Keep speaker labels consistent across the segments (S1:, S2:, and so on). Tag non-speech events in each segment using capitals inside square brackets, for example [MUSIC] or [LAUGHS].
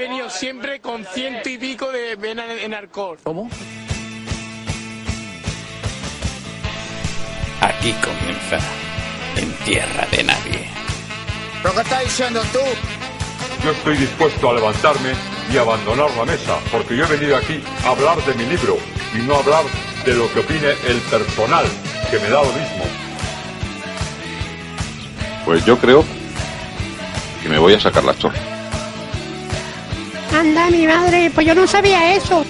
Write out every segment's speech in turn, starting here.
S1: venido siempre con ciento y pico de vena en alcohol.
S2: ¿Cómo?
S3: Aquí comienza En Tierra de Nadie.
S2: ¿Pero qué estás diciendo tú?
S4: Yo estoy dispuesto a levantarme y abandonar la mesa, porque yo he venido aquí a hablar de mi libro y no a hablar de lo que opine el personal, que me da lo mismo.
S5: Pues yo creo que me voy a sacar la chorra.
S6: Anda, mi madre, pues yo no sabía eso.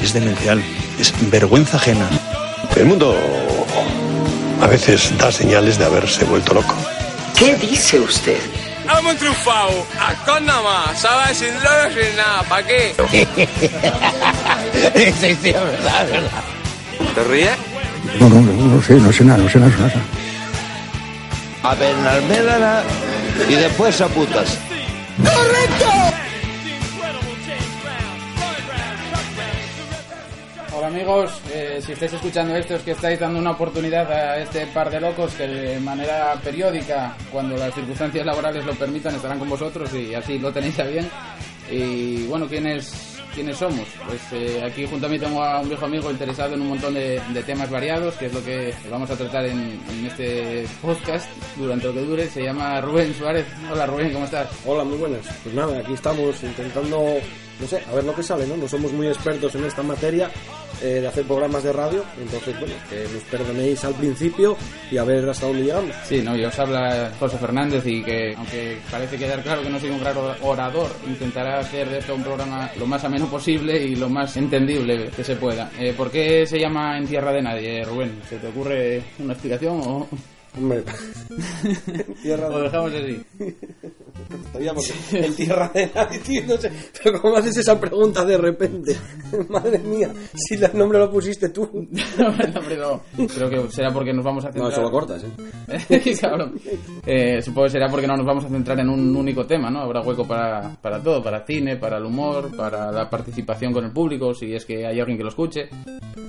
S7: Es demencial, es vergüenza ajena.
S8: El mundo a veces da señales de haberse vuelto loco.
S9: ¿Qué dice usted?
S1: Hemos triunfado, nada más, ¿sabes? Sin drogas, sin nada, ¿para qué? [LAUGHS]
S2: sí, sí, es verdad, es verdad.
S3: ¿Te ríes?
S7: No, no, no, no sé, no sé nada, no sé nada, no sé nada.
S2: A y después a putas.
S10: Hola amigos, eh, si estáis escuchando esto es que estáis dando una oportunidad a este par de locos que de manera periódica, cuando las circunstancias laborales lo permitan, estarán con vosotros y así lo tenéis a bien. Y bueno, ¿quiénes, quiénes somos? Pues eh, aquí junto a mí tengo a un viejo amigo interesado en un montón de, de temas variados, que es lo que vamos a tratar en, en este podcast durante lo que dure. Se llama Rubén Suárez. Hola Rubén, ¿cómo estás?
S11: Hola, muy buenas. Pues nada, aquí estamos intentando, no sé, a ver lo que sale, ¿no? No somos muy expertos en esta materia eh, de hacer programas de radio, entonces, bueno, que nos perdonéis al principio y a ver hasta dónde llegamos.
S10: Sí, no, y os habla José Fernández y que, aunque parece quedar claro que no soy un gran orador, intentará hacer de esto un programa lo más ameno posible y lo más entendible que se pueda. Eh, ¿Por qué se llama En Tierra de Nadie, Rubén? ¿Se te ocurre una explicación o,
S11: Hombre, [LAUGHS] tierra de...
S10: dejamos así? [LAUGHS]
S11: Estaríamos en tierra de nadie, tío, no sé. Pero ¿cómo haces esa pregunta de repente? [LAUGHS] Madre mía, si el nombre lo pusiste tú. [LAUGHS]
S10: No, no, creo que será porque nos vamos a centrar...
S11: No, eso lo cortas, ¿eh? [LAUGHS]
S10: Cabrón. Eh, supongo que será porque no nos vamos a centrar en un único tema, ¿no? Habrá hueco para, para todo, para cine, para el humor, para la participación con el público, si es que hay alguien que lo escuche.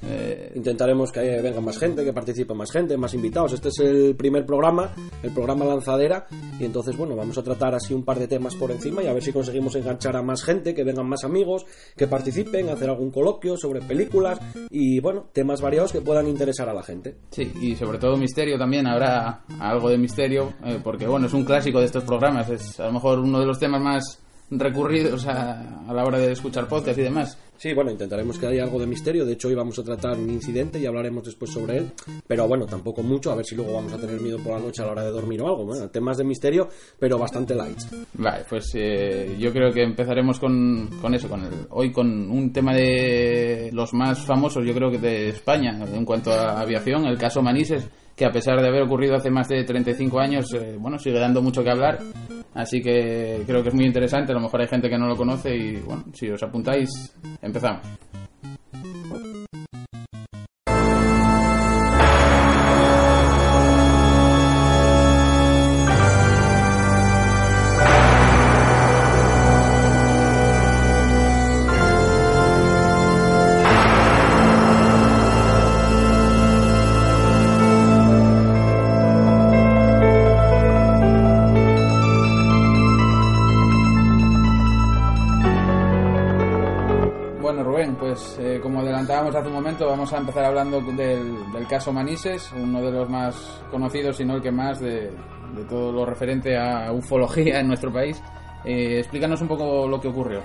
S10: Eh,
S11: Intentaremos que haya- venga más gente, que participe más gente, más invitados. Este es el primer programa, el programa lanzadera. Y entonces, bueno, vamos a tratar así un par de temas por encima y a ver si conseguimos enganchar a más gente, que vengan más amigos, que participen, hacer algún coloquio sobre películas y, bueno, temas variados que puedan interesar a la gente.
S10: Sí, y sobre todo misterio también, habrá algo de misterio, eh, porque bueno, es un clásico de estos programas, es a lo mejor uno de los temas más recurridos a, a la hora de escuchar podcast y demás.
S11: Sí, bueno, intentaremos que haya algo de misterio. De hecho, hoy vamos a tratar un incidente y hablaremos después sobre él. Pero bueno, tampoco mucho. A ver si luego vamos a tener miedo por la noche a la hora de dormir o algo. Bueno, temas de misterio, pero bastante light.
S10: Vale, pues eh, yo creo que empezaremos con, con eso, con el, hoy con un tema de los más famosos, yo creo que de España, en cuanto a aviación, el caso Manises, que a pesar de haber ocurrido hace más de 35 años, eh, bueno, sigue dando mucho que hablar. Así que creo que es muy interesante, a lo mejor hay gente que no lo conoce y bueno, si os apuntáis, empezamos. Vamos a empezar hablando del, caso Manises, uno de los más conocidos, si no el que más, de, de todo lo referente a ufología en nuestro país. Eh, explícanos un poco lo que ocurrió.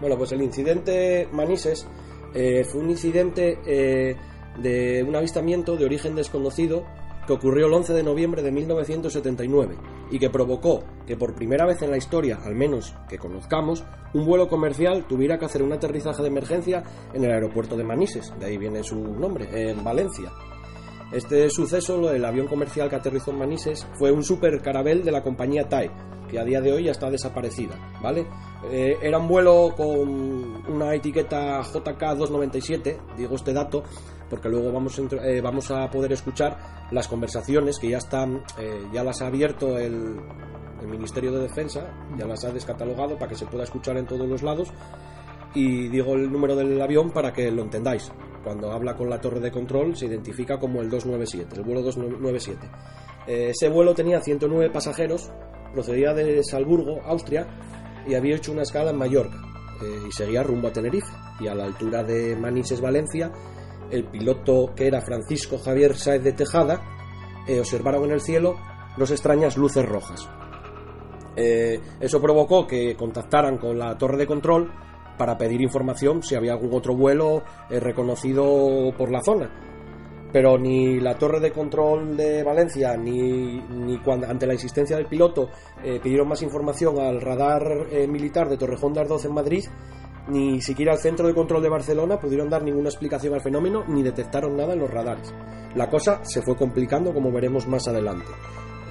S11: Bueno, pues el incidente Manises eh, fue un incidente eh, de un avistamiento de origen desconocido que ocurrió el 11 de noviembre de 1979 y que provocó que por primera vez en la historia, al menos que conozcamos, un vuelo comercial tuviera que hacer un aterrizaje de emergencia en el aeropuerto de Manises, de ahí viene su nombre, en Valencia. Este suceso, el avión comercial que aterrizó en Manises, fue un super carabel de la compañía TAE, que a día de hoy ya está desaparecida, ¿vale? Eh, era un vuelo con una etiqueta JK297, digo este dato, porque luego vamos eh, vamos a poder escuchar las conversaciones que ya están, eh, ya las ha abierto el, el Ministerio de Defensa, ya las ha descatalogado para que se pueda escuchar en todos los lados. Y digo el número del avión para que lo entendáis. Cuando habla con la torre de control se identifica como el 297, el vuelo 297. Eh, ese vuelo tenía 109 pasajeros, procedía de Salzburgo, Austria, y había hecho una escala en Mallorca eh, y seguía rumbo a Tenerife. Y a la altura de Manises, Valencia, el piloto que era Francisco Javier Sáez de Tejada eh, observaron en el cielo dos extrañas luces rojas. Eh, eso provocó que contactaran con la torre de control para pedir información si había algún otro vuelo eh, reconocido por la zona. Pero ni la torre de control de Valencia ni, ni ante la existencia del piloto pidieron más información al radar militar de Torrejón de Ardoz en Madrid, ni siquiera al centro de control de Barcelona pudieron dar ninguna explicación al fenómeno ni detectaron nada en los radares. La cosa se fue complicando como veremos más adelante.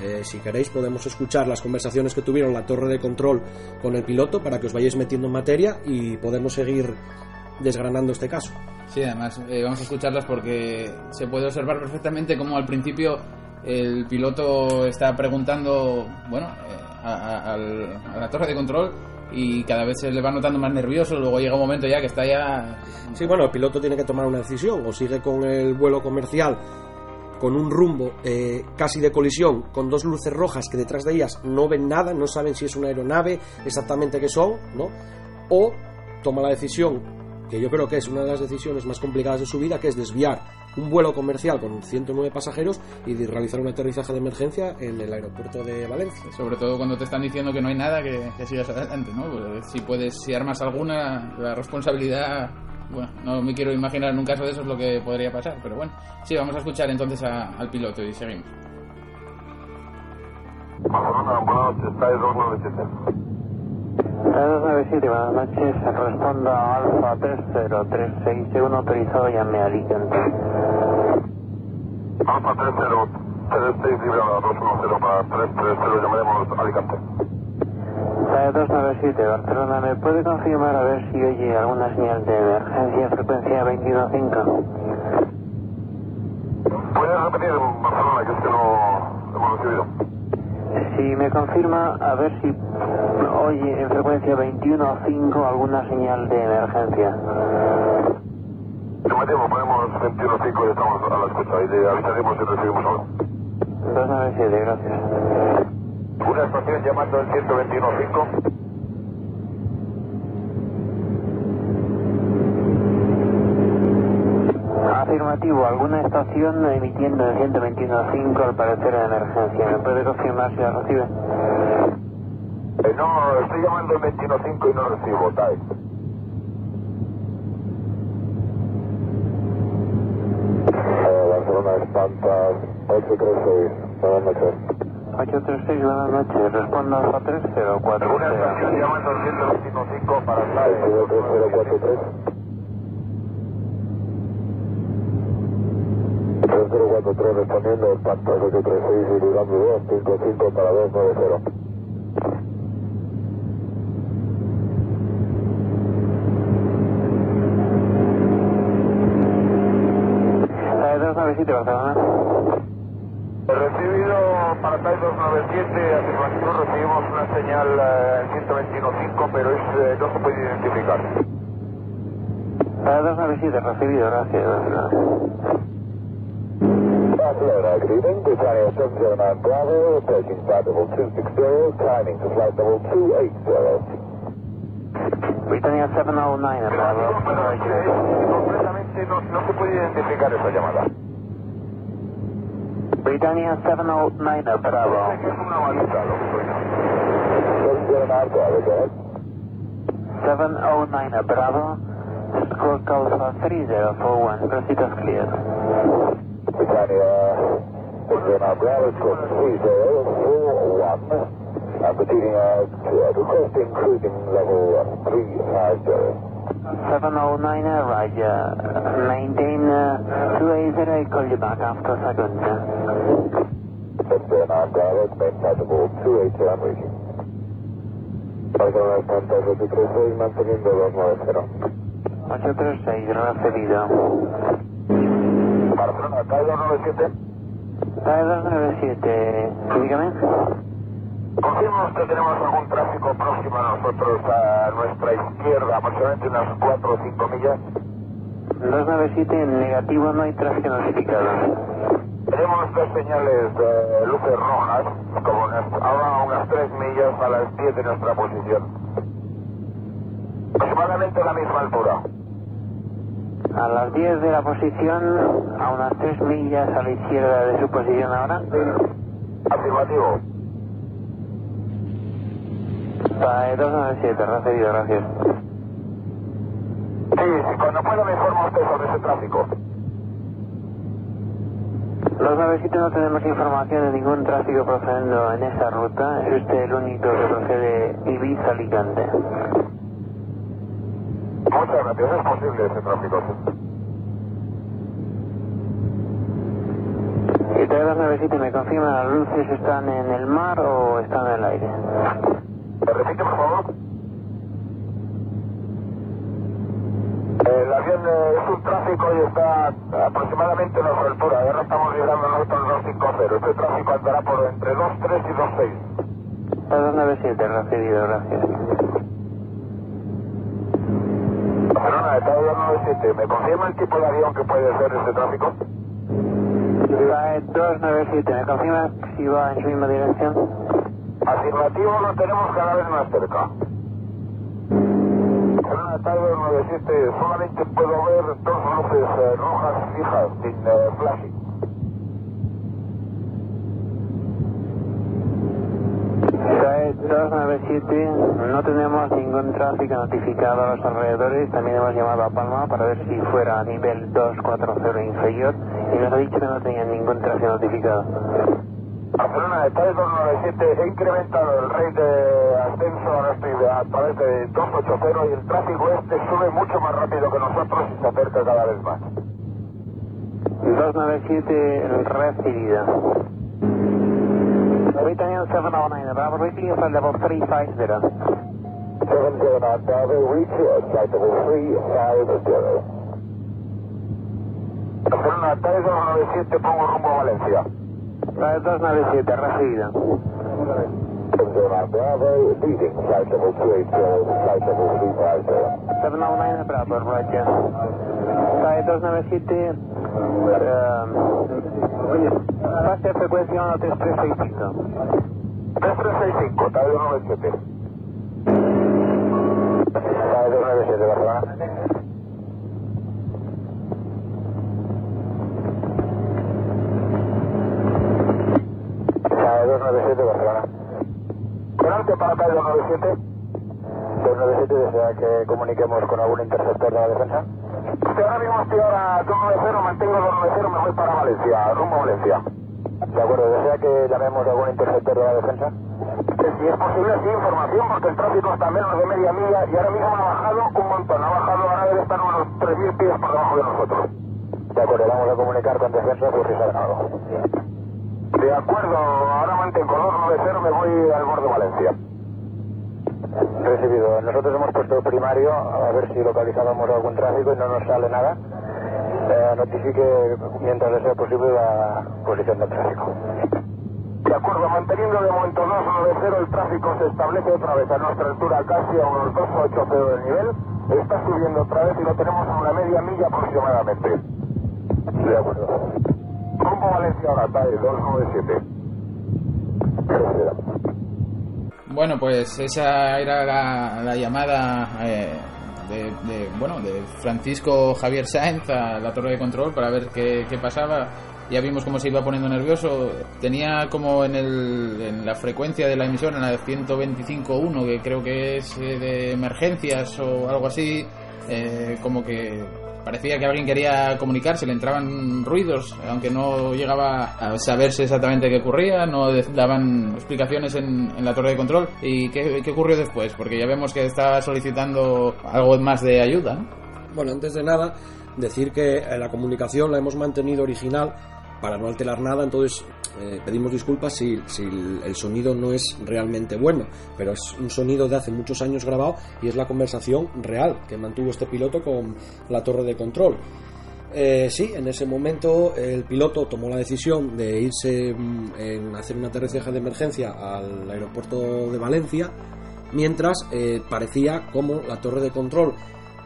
S11: Eh, si queréis podemos escuchar las conversaciones que tuvieron la torre de control con el piloto para que os vayáis metiendo en materia y podemos seguir desgranando este caso.
S10: Sí, además eh, vamos a escucharlas porque se puede observar perfectamente como al principio el piloto está preguntando, bueno, eh, a la torre de control y cada vez se le va notando más nervioso, luego llega un momento ya que está ya...
S11: Sí, bueno, el piloto tiene que tomar una decisión, o sigue con el vuelo comercial con un rumbo eh, casi de colisión, con dos luces rojas que detrás de ellas no ven nada, no saben si es una aeronave, exactamente qué son, ¿no? O toma la decisión, que yo creo que es una de las decisiones más complicadas de su vida, que es desviar un vuelo comercial con 109 pasajeros y de realizar un aterrizaje de emergencia en el aeropuerto de Valencia.
S10: Sobre todo cuando te están diciendo que no hay nada que, sigas adelante, ¿no? Pues, si puedes, si armas alguna, la responsabilidad bueno, no me quiero imaginar en un caso de eso es lo que podría pasar, pero bueno, sí, vamos a escuchar entonces al piloto y seguimos.
S12: 3297, buenas noches.
S13: Respondo a Alfa 30361, autorizado ya me Alicante.
S12: Alfa 3036, librada 210 para 330, llamaremos Alicante.
S13: 297, Barcelona, ¿me puede confirmar a ver si oye alguna señal de emergencia frecuencia 225?
S12: ¿Puedes repetir en Barcelona que es que no hemos recibido?
S13: Si me confirma, a ver si oye en frecuencia 21.5 alguna señal de emergencia.
S12: Llamaríamos, ponemos 21.5 y estamos a la escucha y le avisaremos si recibimos algo.
S13: 297, gracias.
S12: Una estación llamando el 121.5.
S13: Afirmativo, alguna estación emitiendo el 121.5 al parecer en emergencia. ¿Me puede confirmar si la recibe?
S12: Eh, no, estoy llamando el 21.5 y no recibo, TAE. Barcelona, Espantas, 836, buenas noches.
S13: 836, buenas noches. Respondo a 3043.
S12: Una estación llamando el 121.5 para TAE. 3043. 3043 respondiendo, Espantas 836 y durando 255 para 290.
S13: TAE 297, Barcelona.
S12: Recibido para TAI 297, afirmativo, recibimos una señal eh, en 121.5, pero es, eh, no se puede identificar.
S13: TAE 297, recibido, gracias.
S12: Barcelona, good evening, Britannia 709 Bravo, approaching flight level 260, climbing to flight level 280.
S13: Britannia 709, Bravo.
S12: Completamente no, no se puede identificar esa llamada.
S13: Britannia 709, Bravo.
S12: Es una baliza lo que suena. 709 Bravo, go ahead.
S13: 709, Bravo. Squawk Alpha 3041, proceed as cleared.
S12: Britannia 709 Bravo, squawk 3041. I'm proceeding uh, to, uh, requesting cruising level 350.
S13: 709, Roger. Maintain uh, 280, I'll call you back after a second.
S12: 709 Bravo, main level 280, I'm reaching. Santa 836, manteniendo 290.
S13: 836, recibido.
S12: Barcelona, Cairo 97.
S13: TAE 297, dígame.
S12: Confirmo que tenemos algún tráfico próximo a nosotros, a nuestra izquierda, aproximadamente unas 4 o 5 millas.
S13: 297, en negativo no hay tráfico notificado.
S12: Tenemos dos señales de luces rojas, como unas, ahora unas 3 millas a las 10 de nuestra posición. Aproximadamente a la misma altura.
S13: A las 10 de la posición, a unas 3 millas a la izquierda de su posición ahora.
S12: Afirmativo.
S13: TAE 297, recibido, gracias.
S12: Sí, sí, cuando pueda me informa usted sobre ese tráfico.
S13: Los 97 no tenemos información de ningún tráfico procediendo en esa ruta. Es usted el único que procede Ibiza-Alicante.
S12: Muchas gracias, es posible ese tráfico.
S13: Y TAE 297, ¿me confirma las luces están en el mar o están en el aire?
S12: ¿Me repite, por favor? El avión eh, es un tráfico y está aproximadamente a nuestra altura. Ahora estamos llegando nosotros 250. Este tráfico andará por entre 23 y 26.
S13: TAE 297, recibido, gracias.
S12: Barcelona, está 297. ¿Me confirma el tipo de avión que puede ser este tráfico?
S13: TAE 297, ¿me confirma si va en su misma dirección?
S12: Afirmativo, lo tenemos cada vez más cerca. Barcelona, está 297. Solamente puedo ver dos luces eh, rojas fijas, sin eh, flashing.
S13: TAE 297, no tenemos ningún tráfico notificado a los alrededores. También hemos llamado a Palma para ver si fuera a nivel 240 inferior y nos ha dicho que no tenía ningún tráfico notificado.
S12: Barcelona, está 297. He incrementado el rate de ascenso, estoy de- a través de 280 y el tráfico este sube mucho más rápido que nosotros y se acerca cada vez más.
S13: 297 recibida. Britannian 709, Bravo reaching at level 350.
S12: 709 Bravo, reach flight level 350. Barcelona, está 297, pongo rumbo a Valencia.
S13: TAE 297 recibida.
S12: 709 Bravo, leading flight level 280, flight level 350.
S13: 709 Bravo, Roger. TAE 297, eh, pase a frecuencia 13365.
S12: 3365, está 297. Está 297, Barcelona. Está 297, Barcelona. Delante para acá 297. 297 desea que comuniquemos con algún interceptor de la defensa. Sí, ahora mismo estoy ahora 290, mantengo 290, me voy para Valencia, rumbo a Valencia. De acuerdo, ¿desea que llamemos a algún interceptor de la defensa? Que si es posible, sí, información, porque el tráfico está menos de media milla y ahora mismo ha bajado un montón. Ha bajado, ahora debe estar unos 3.000 pies por debajo de nosotros. De acuerdo, vamos a comunicar con defensa por si saben algo. De acuerdo, ahora mantengo 290, me voy al borde de Valencia. Recibido. Nosotros hemos puesto primario a ver si localizábamos algún tráfico y no nos sale nada. Eh, notifique mientras le sea posible la posición del tráfico. De acuerdo, manteniendo de momento 290, el tráfico se establece otra vez a nuestra altura, casi a unos 280 del nivel. Está subiendo otra vez y lo tenemos a una media milla aproximadamente. De acuerdo. Rumbo Valencia ahora, TAE 297.
S10: Bueno, pues esa era la, la llamada eh, de, bueno, de Francisco Javier Sáenz a la torre de control para ver qué, qué pasaba. Ya vimos cómo se iba poniendo nervioso. Tenía como en, el, en la frecuencia de la emisión, en la de 125.1, que creo que es eh, de emergencias o algo así, eh, como que parecía que alguien quería comunicarse, le entraban ruidos, aunque no llegaba a saberse exactamente qué ocurría, no daban explicaciones en, la torre de control. ¿Y qué, qué ocurrió después? Porque ya vemos que estaba solicitando algo más de ayuda. ¿no?
S11: Bueno, antes de nada, decir que eh, la comunicación la hemos mantenido original para no alterar nada, entonces eh, pedimos disculpas si, el sonido no es realmente bueno, pero es un sonido de hace muchos años grabado y es la conversación real que mantuvo este piloto con la torre de control. Eh, sí, en ese momento el piloto tomó la decisión de irse mm, en hacer un aterrizaje de emergencia al aeropuerto de Valencia, mientras eh, parecía como la torre de control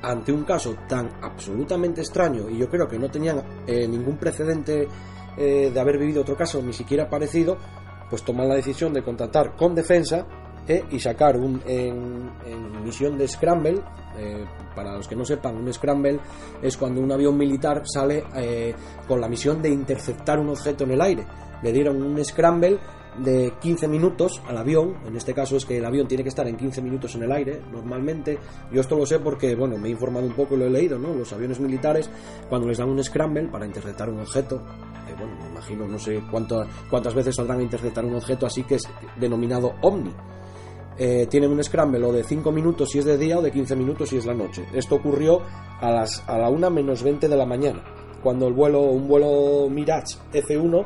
S11: ante un caso tan absolutamente extraño y yo creo que no tenían ningún precedente eh, de haber vivido otro caso ni siquiera parecido, pues toman la decisión de contactar con defensa eh, y sacar un, en, misión de Scramble. eh, para los que no sepan, un Scramble es cuando un avión militar sale con la misión de interceptar un objeto en el aire. Le dieron un Scramble de 15 minutos al avión, en este caso es que el avión tiene que estar en 15 minutos en el aire, normalmente, yo esto lo sé porque, bueno, me he informado un poco y lo he leído, ¿no? Los aviones militares, cuando les dan un scramble para interceptar un objeto, bueno, me imagino, no sé cuánto, cuántas veces saldrán a interceptar un objeto, así que es denominado OVNI. Eh, tienen un scramble o de 5 minutos si es de día o de 15 minutos si es la noche. Esto ocurrió a, las, a la 1 menos 20 de la mañana, cuando el vuelo, un vuelo Mirage F1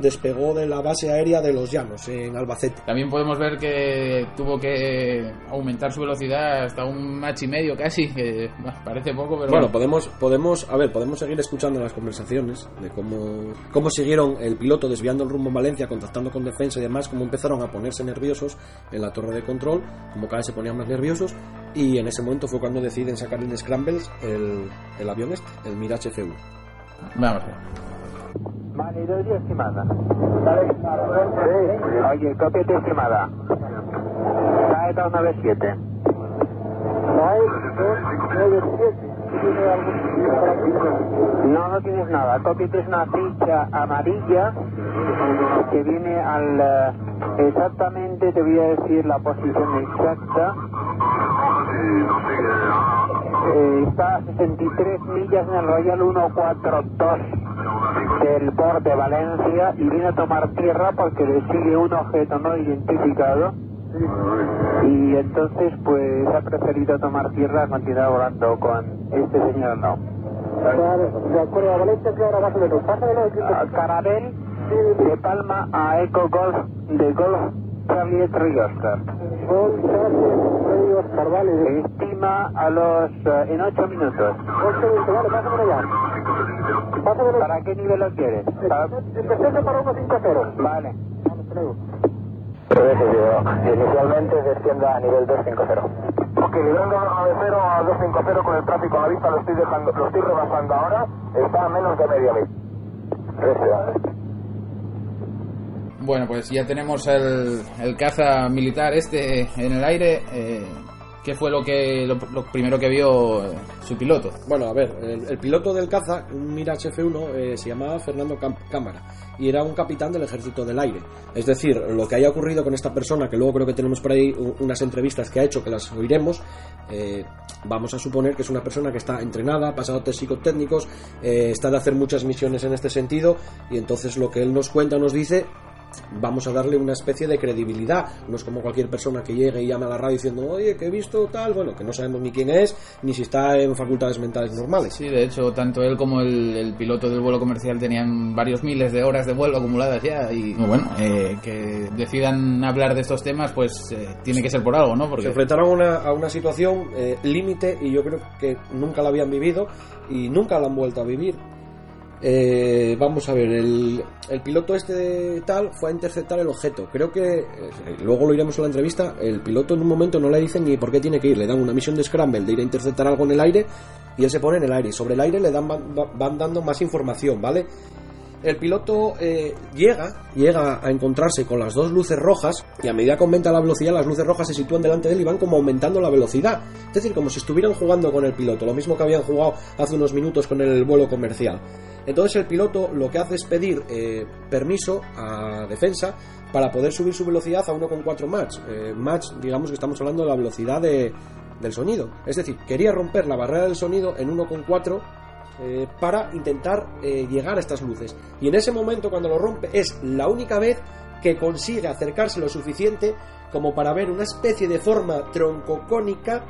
S11: despegó de la base aérea de Los Llanos, en Albacete.
S10: También podemos ver que tuvo que aumentar su velocidad hasta un match y medio casi, que parece poco, pero
S11: Bueno, podemos, podemos, a ver, podemos seguir escuchando las conversaciones de cómo, cómo siguieron el piloto desviando el rumbo en Valencia, contactando con defensa y demás, cómo empezaron a ponerse nerviosos en la torre de control, como cada vez se ponían más nerviosos, y en ese momento fue cuando deciden sacar en scrambles el, el avión este, el Mirage F1.
S10: Vamos a ver.
S13: Valedoria estimada. Oye, cópiate estimada. Cae 297. No, no tienes nada. Cópiate es una ficha amarilla que viene al... eh, exactamente, te voy a decir la posición exacta. Eh, está a 63 millas en el Royal 142 del port de Valencia y viene a tomar tierra porque le sigue un objeto no identificado y entonces pues ha preferido tomar tierra a continuar volando con este señor no.
S12: A
S13: Carabel de Palma a Eco Golf de Golf Charlie
S12: vale.
S13: Estima a los eh, en 8 minutos.
S12: Vale.
S13: ¿Para qué nivel lo quieres? Para-
S12: Empecé para 1.5-0.
S13: Vale.
S12: Inicialmente descienda a nivel 250. Ok, librando 290 a 250 con el tráfico a la vista, lo estoy dejando, lo estoy rebasando ahora, está a menos de media mil.
S10: Bueno, pues ya tenemos el, el caza militar este en el aire. Eh, ¿Qué fue lo que lo, primero que vio eh, su piloto?
S11: Bueno, a ver, el, piloto del caza, un Mirage F1, eh, se llamaba Fernando Cam- Cámara y era un capitán del ejército del aire. Es decir, lo que haya ocurrido con esta persona, que luego creo que tenemos por ahí unas entrevistas que ha hecho, que las oiremos, eh, vamos a suponer que es una persona que está entrenada, ha pasado test psicotécnicos, está de hacer muchas misiones en este sentido y entonces lo que él nos cuenta, nos dice, vamos a darle una especie de credibilidad. No es como cualquier persona que llegue y llame a la radio diciendo, oye, que he visto tal, bueno, que no sabemos ni quién es, ni si está en facultades mentales normales.
S10: Sí, de hecho, tanto él como el, el piloto del vuelo comercial tenían varios miles de horas de vuelo acumuladas ya. Y bueno, eh, que decidan hablar de estos temas, pues eh, tiene que ser por algo, ¿no?
S11: Se
S10: Porque
S11: enfrentaron a una, a una situación eh, límite y yo creo que nunca la habían vivido y nunca la han vuelto a vivir. Eh, vamos a ver, el, piloto este tal fue a interceptar el objeto. Creo que, eh, luego lo iremos en la entrevista, el piloto en un momento no le dicen ni por qué tiene que ir. Le dan una misión de scramble de ir a interceptar algo en el aire y él se pone en el aire. Y sobre el aire le dan, van, van dando más información, ¿vale? El piloto eh, llega, llega a encontrarse con las dos luces rojas y a medida que aumenta la velocidad las luces rojas se sitúan delante de él y van como aumentando la velocidad. Es decir, como si estuvieran jugando con el piloto, lo mismo que habían jugado hace unos minutos con el vuelo comercial. Entonces el piloto lo que hace es pedir eh, permiso a defensa para poder subir su velocidad a 1,4 Mach. Eh, Mach, digamos que estamos hablando de la velocidad de- del sonido. Es decir, quería romper la barrera del sonido en 1,4 eh, para intentar eh, llegar a estas luces. Y en ese momento, cuando lo rompe, es la única vez que consigue acercarse lo suficiente como para ver una especie de forma troncocónica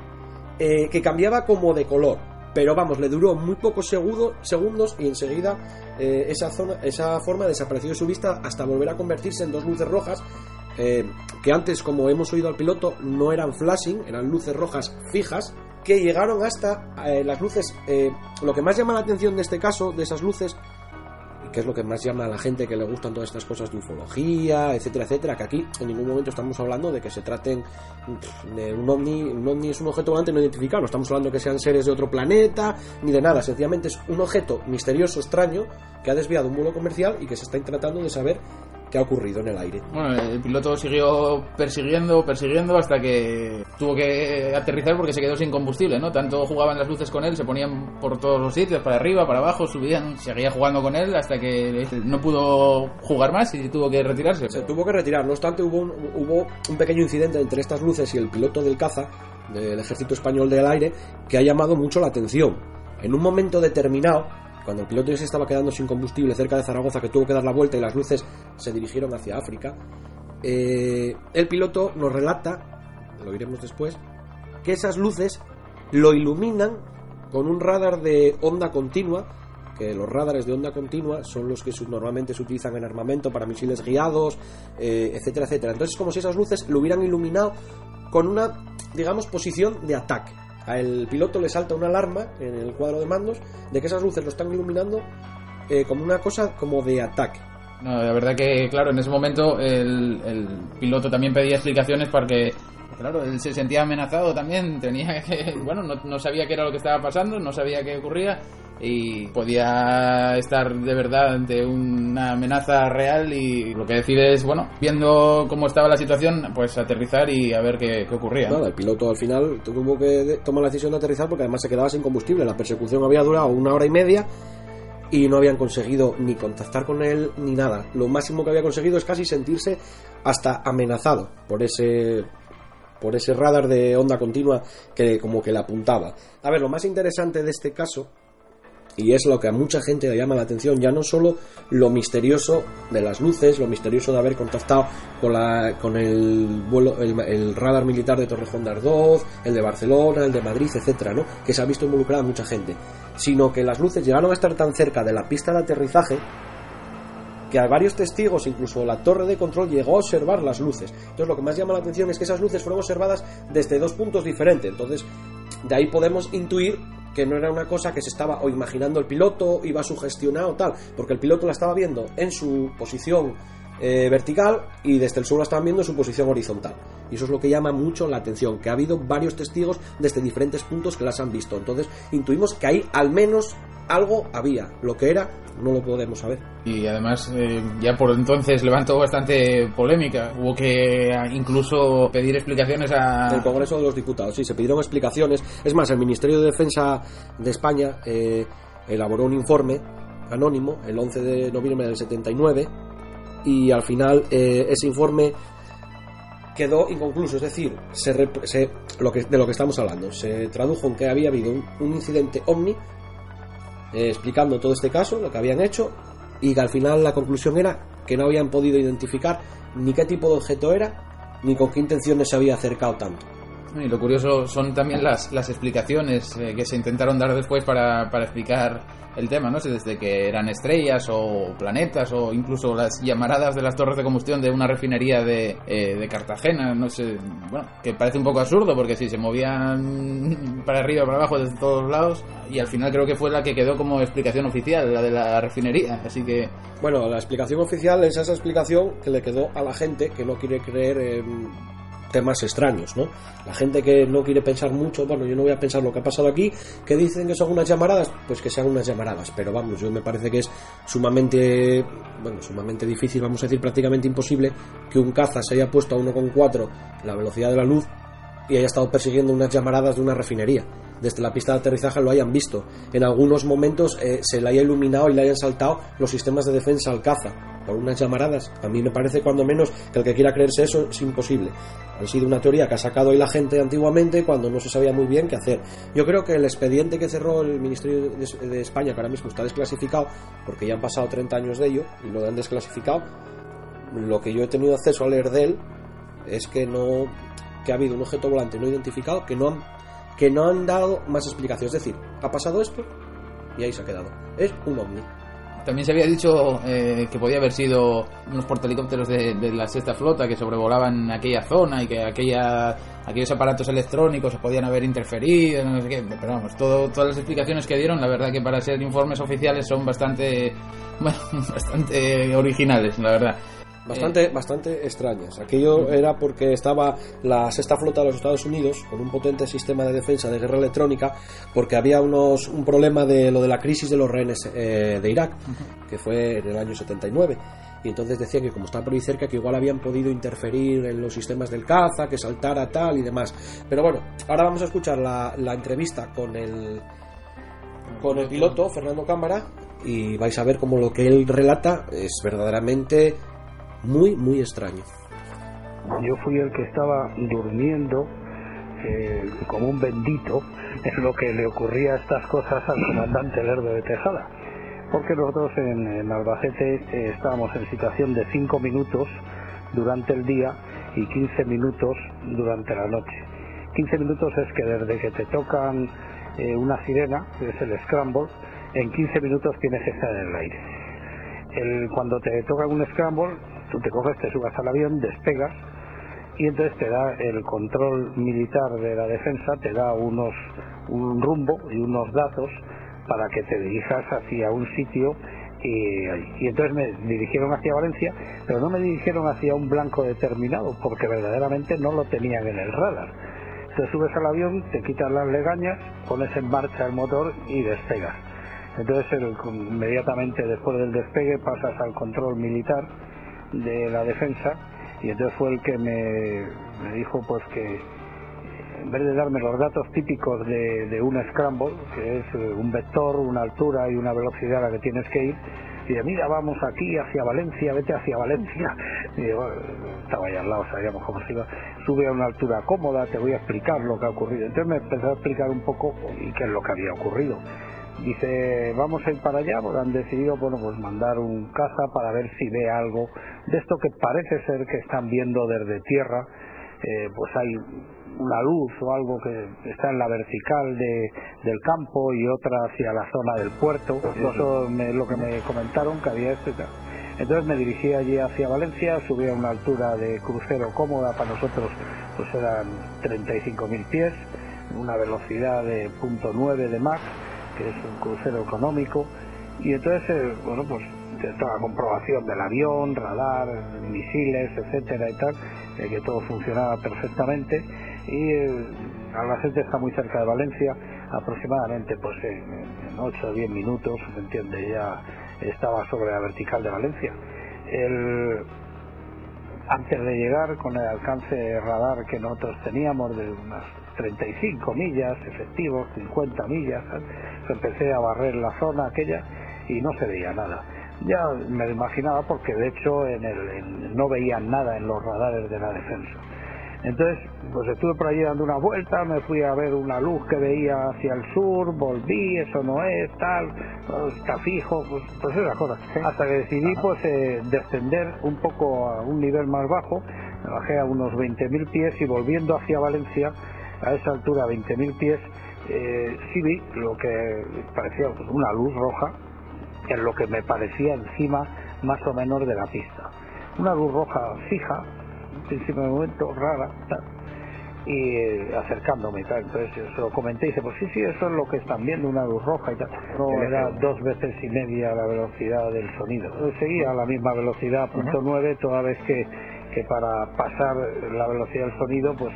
S11: que cambiaba como de color. Pero vamos, le duró muy pocos segundo- segundos y enseguida eh, esa, zona, esa forma desapareció de su vista hasta volver a convertirse en dos luces rojas eh, que antes, como hemos oído al piloto, no eran flashing, eran luces rojas fijas, que llegaron hasta eh, las luces. lo que más llama la atención de este caso, de esas luces, que es lo que más llama a la gente que le gustan todas estas cosas de ufología, etcétera, etcétera, que aquí en ningún momento estamos hablando de que se traten de un ovni, un ovni es un objeto volante no identificado, no estamos hablando que sean seres de otro planeta, ni de nada, sencillamente es un objeto misterioso, extraño, que ha desviado un vuelo comercial y que se está tratando de saber ¿Qué ha ocurrido en el aire?
S10: Bueno, el piloto siguió persiguiendo, persiguiendo hasta que tuvo que aterrizar porque se quedó sin combustible, ¿no? Tanto jugaban las luces con él, se ponían por todos los sitios, para arriba, para abajo, subían, seguía jugando con él hasta que no pudo jugar más y tuvo que retirarse.
S11: Se tuvo que retirar, no obstante hubo un, hubo un pequeño incidente entre estas luces y el piloto del caza del ejército español del aire que ha llamado mucho la atención. En un momento determinado, cuando el piloto ya se estaba quedando sin combustible cerca de Zaragoza, que tuvo que dar la vuelta y las luces se dirigieron hacia África, eh, el piloto nos relata, lo iremos después, que esas luces lo iluminan con un radar de onda continua, que los radares de onda continua son los que normalmente se utilizan en armamento para misiles guiados, eh, etcétera, etcétera. Entonces es como si esas luces lo hubieran iluminado con una, digamos, posición de ataque. Al piloto le salta una alarma en el cuadro de mandos de que esas luces lo están iluminando eh, como una cosa como de ataque.
S10: No, la verdad que, claro, en ese momento el, el piloto también pedía explicaciones porque, claro, él se sentía amenazado también, tenía que, bueno, no, sabía qué era lo que estaba pasando, no sabía qué ocurría y podía estar de verdad ante una amenaza real y lo que decide es, bueno, viendo cómo estaba la situación, pues aterrizar y a ver qué, qué ocurría.
S11: Nada, el piloto al final tuvo que tomar la decisión de aterrizar porque además se quedaba sin combustible. La persecución había durado una hora y media y no habían conseguido ni contactar con él ni nada. Lo máximo que había conseguido es casi sentirse hasta amenazado por ese por ese radar de onda continua que como que le apuntaba. A ver, lo más interesante de este caso y es lo que a mucha gente le llama la atención, ya no solo lo misterioso de las luces, lo misterioso de haber contactado con, la, con el, vuelo, el, el radar militar de Torrejón de Ardoz, el de Barcelona, el de Madrid, etcétera, ¿no? que se ha visto involucrada mucha gente, sino que las luces llegaron a estar tan cerca de la pista de aterrizaje que a varios testigos, incluso la torre de control, llegó a observar las luces. Entonces lo que más llama la atención es que esas luces fueron observadas desde dos puntos diferentes. Entonces de ahí podemos intuir que no era una cosa que se estaba o imaginando el piloto, iba sugestionado tal, porque el piloto la estaba viendo en su posición eh, vertical y desde el suelo estaban viendo en su posición horizontal. Y eso es lo que llama mucho la atención, que ha habido varios testigos desde diferentes puntos que las han visto. Entonces intuimos que ahí al menos algo había. Lo que era, no lo podemos saber.
S10: Y además, eh, ya por entonces levantó bastante polémica. Hubo que eh, incluso pedir explicaciones a.
S11: El Congreso de los Diputados, sí, se pidieron explicaciones. Es más, el Ministerio de Defensa de España eh, elaboró un informe anónimo el 11 de noviembre del 79 y al final eh, ese informe quedó inconcluso, es decir, se, lo que, de lo que estamos hablando, se tradujo en que había habido un, un incidente ovni eh, explicando todo este caso, lo que habían hecho, y que al final la conclusión era que no habían podido identificar ni qué tipo de objeto era, ni con qué intenciones se había acercado tanto.
S10: Y lo curioso son también las, las explicaciones eh, que se intentaron dar después para, para explicar el tema, ¿no? Desde que eran estrellas o planetas o incluso las llamaradas de las torres de combustión de una refinería de, eh, de Cartagena, no sé, bueno, que parece un poco absurdo porque si se movían para arriba, para abajo, desde todos lados, y al final creo que fue la que quedó como explicación oficial, la de la refinería, así que...
S11: Bueno, la explicación oficial es esa explicación que le quedó a la gente que no quiere creer en temas extraños, ¿no? La gente que no quiere pensar mucho, bueno, yo no voy a pensar lo que ha pasado aquí, que dicen que son unas llamaradas, pues que sean unas llamaradas, pero vamos, yo me parece que es sumamente, bueno, sumamente difícil, vamos a decir prácticamente imposible, que un caza se haya puesto a 1,4 la velocidad de la luz y haya estado persiguiendo unas llamaradas de una refinería. Desde la pista de aterrizaje lo hayan visto. En algunos momentos eh, se le haya iluminado y le hayan saltado los sistemas de defensa al caza por unas llamaradas. A mí me parece cuando menos que el que quiera creerse eso es imposible. Ha sido una teoría que ha sacado hoy la gente antiguamente cuando no se sabía muy bien qué hacer. Yo creo que el expediente que cerró el Ministerio de, España, que ahora mismo está desclasificado, porque ya han pasado 30 años de ello y lo han desclasificado, lo que yo he tenido acceso a leer de él es que no que ha habido un objeto volante no identificado que no han, que no han dado más explicaciones. Es decir, ha pasado esto y ahí se ha quedado. Es un ovni.
S10: También se había dicho eh, que podía haber sido unos portahelicópteros de, de, la sexta flota que sobrevolaban aquella zona y que aquella, aquellos aparatos electrónicos se podían haber interferido, no sé qué. Pero vamos, todo, todas las explicaciones que dieron, la verdad que para ser informes oficiales son bastante, bueno, [LAUGHS] bastante originales, la verdad.
S11: Bastante, eh. bastante extrañas. Aquello era porque estaba la sexta flota de los Estados Unidos con un potente sistema de defensa de guerra electrónica, porque había unos un problema de lo de la crisis de los rehenes eh, de Irak, que fue en el año 79. y entonces decían que como está por ahí cerca que igual habían podido interferir en los sistemas del caza, que saltara tal y demás. Pero bueno, ahora vamos a escuchar la, la entrevista con el con el piloto Fernando Cámara y vais a ver cómo lo que él relata es verdaderamente muy muy extraño.
S14: Yo fui el que estaba durmiendo eh, como un bendito [LAUGHS] en lo que le ocurría estas cosas al comandante Lerdo de Tejada. Porque nosotros en, en Albacete eh, estábamos en situación de 5 minutos durante el día y 15 minutos durante la noche. 15 minutos es que desde que te tocan eh, una sirena, que es el scramble, en 15 minutos tienes que estar en el aire. Cuando te tocan un scramble, tú te coges, te subas al avión, despegas y entonces te da el control militar de la defensa, te da unos un rumbo y unos datos para que te dirijas hacia un sitio y, y, entonces me dirigieron hacia Valencia, pero no me dirigieron hacia un blanco determinado porque verdaderamente no lo tenían en el radar. Te subes al avión, te quitas las legañas, pones en marcha el motor y despegas. Entonces el, inmediatamente después del despegue pasas al control militar de la defensa y entonces fue el que me, me dijo pues que en vez de darme los datos típicos de, de, un scramble, que es un vector, una altura y una velocidad a la que tienes que ir, y de mira, vamos aquí hacia Valencia, vete hacia Valencia. Y yo, estaba ahí al lado, sabíamos cómo se iba. Sube a una altura cómoda, te voy a explicar lo que ha ocurrido. Entonces me empezó a explicar un poco y qué es lo que había ocurrido. Dice, vamos a ir para allá, porque han decidido, bueno, pues mandar un caza para ver si ve algo de esto que parece ser que están viendo desde tierra. Eh, pues hay una luz o algo que está en la vertical de, del campo y otra hacia la zona del puerto. Eso es lo que me comentaron que había esto y tal. Entonces me dirigí allí hacia Valencia, subí a una altura de crucero cómoda para nosotros, pues eran 35.000 pies, una velocidad de punto .9 de Mach, que es un crucero económico, y entonces, eh, bueno, pues toda la comprobación del avión, radar, misiles, etcétera y tal, que todo funcionaba perfectamente y eh, Albacete está muy cerca de Valencia, aproximadamente pues en, en 8 o 10 minutos, ¿me entiende? Ya estaba sobre la vertical de Valencia. El, antes de llegar con el alcance radar que nosotros teníamos de unas 35 millas efectivos, 50 millas, empecé a barrer la zona aquella y no se veía nada. Ya me lo imaginaba porque de hecho en el, en, no veían nada en los radares de la defensa. Entonces, pues estuve por allí dando una vuelta, me fui a ver una luz que veía hacia el sur, volví, eso no es, tal, está fijo, pues, pues esas cosas. Hasta que decidí pues eh, descender un poco a un nivel más bajo, me bajé a unos 20.000 pies y volviendo hacia Valencia, a esa altura, 20.000 pies, eh, sí vi lo que parecía una luz roja, en lo que me parecía encima más o menos de la pista. Una luz roja fija, principio de momento rara tal, y eh, acercándome tal. entonces se lo comenté y dice pues sí sí eso es lo que están viendo una luz roja y tal no era dos veces y media la velocidad del sonido seguía a la misma velocidad punto nueve toda vez que, que para pasar la velocidad del sonido pues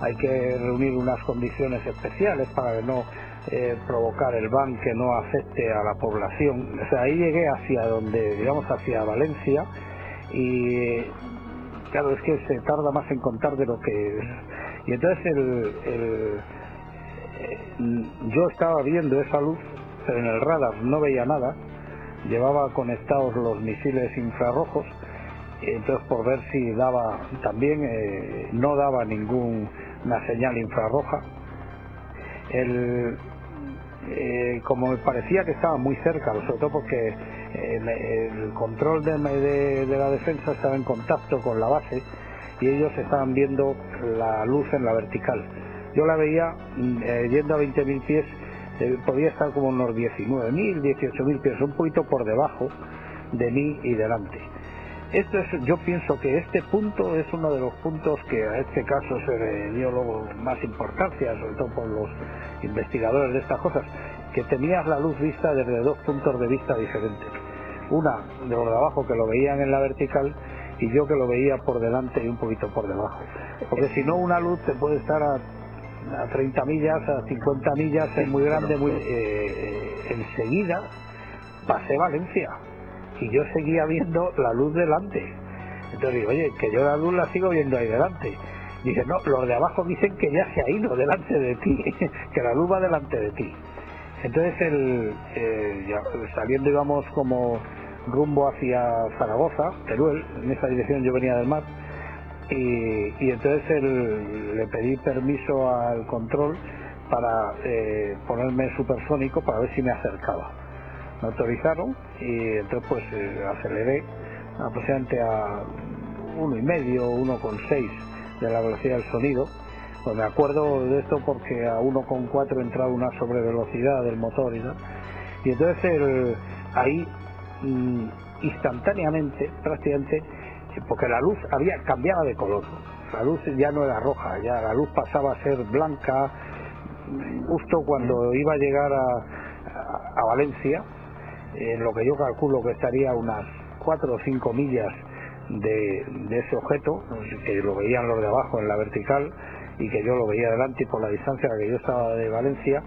S14: hay que reunir unas condiciones especiales para no eh, provocar el ban que no afecte a la población. O sea ahí llegué hacia donde digamos hacia Valencia y claro, es que se tarda más en contar de lo que es. Y entonces el, eh, yo estaba viendo esa luz, pero en el radar no veía nada, llevaba conectados los misiles infrarrojos, entonces por ver si daba, también eh, no daba ninguna señal infrarroja. El, eh, como me parecía que estaba muy cerca, sobre todo porque el, el control de, de, la defensa estaba en contacto con la base y ellos estaban viendo la luz en la vertical. Yo la veía eh, yendo a 20.000 pies, eh, podía estar como unos 19.000, 18.000 pies, un poquito por debajo de mí y delante. Esto es, yo pienso que este punto es uno de los puntos que a este caso se dio luego más importancia, sobre todo por los investigadores de estas cosas, que tenías la luz vista desde dos puntos de vista diferentes. Una de los de abajo que lo veían en la vertical y yo que lo veía por delante y un poquito por debajo. Porque si no, una luz te puede estar a, a 30 millas, a 50 millas, es muy grande, muy eh, enseguida pasé Valencia y yo seguía viendo la luz delante. Entonces digo, oye, que yo la luz la sigo viendo ahí delante. Dice, no, los de abajo dicen que ya se ha ido delante de ti, [LAUGHS] que la luz va delante de ti. Entonces, el, eh, saliendo íbamos como rumbo hacia Zaragoza, Teruel, en esa dirección yo venía del mar, y, y entonces el, le pedí permiso al control para eh, ponerme supersónico para ver si me acercaba. Me autorizaron y entonces pues eh, aceleré aproximadamente a uno y medio, uno con seis de la velocidad del sonido. Pues me acuerdo de esto porque a 1,4 entraba una sobrevelocidad del motor y tal. Y entonces el, ahí mm, instantáneamente, prácticamente, porque la luz había cambiado de color. La luz ya no era roja, ya la luz pasaba a ser blanca. Justo cuando iba a llegar a, a, a Valencia, en lo que yo calculo que estaría a unas 4 o 5 millas de, de, ese objeto, que lo veían los de abajo en la vertical y que yo lo veía delante por la distancia a la que yo estaba de Valencia.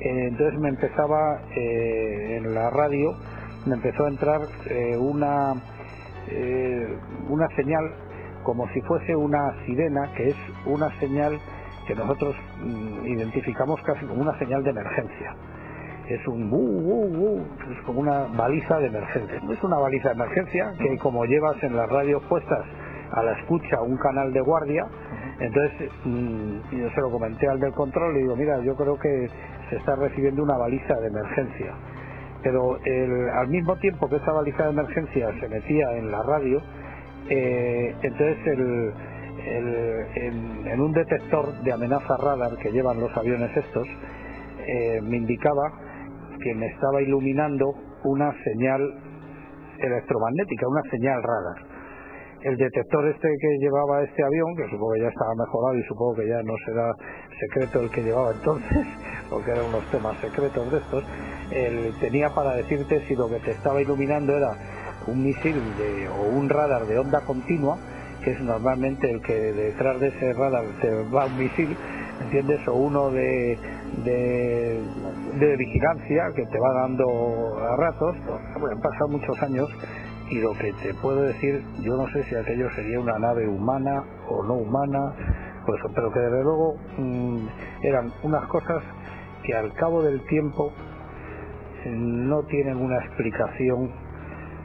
S14: Eh, entonces me empezaba eh, en la radio, me empezó a entrar eh, una, una señal como si fuese una sirena, que es una señal que nosotros mm, identificamos casi como una señal de emergencia es un bu, bu, bu, es como una baliza de emergencia. Es una baliza de emergencia que como llevas en las radios puestas a la escucha un canal de guardia, entonces mmm, yo se lo comenté al del control y digo, mira, yo creo que se está recibiendo una baliza de emergencia. Pero el, al mismo tiempo que esa baliza de emergencia se metía en la radio, eh, entonces el, el, en, en, un detector de amenaza radar que llevan los aviones estos, eh, me indicaba que me estaba iluminando una señal electromagnética, una señal radar. El detector este que llevaba este avión, que supongo que ya estaba mejorado y supongo que ya no será secreto el que llevaba entonces, [LAUGHS] porque eran unos temas secretos de estos, él tenía para decirte si lo que te estaba iluminando era un misil de, o un radar de onda continua, que es normalmente el que detrás de ese radar te va un misil, ¿entiendes? O uno de, de, vigilancia que te va dando a ratos. Bueno, han pasado muchos años y lo que te puedo decir, yo no sé si aquello sería una nave humana o no humana, pues, pero que desde luego mmm, eran unas cosas que al cabo del tiempo no tienen una explicación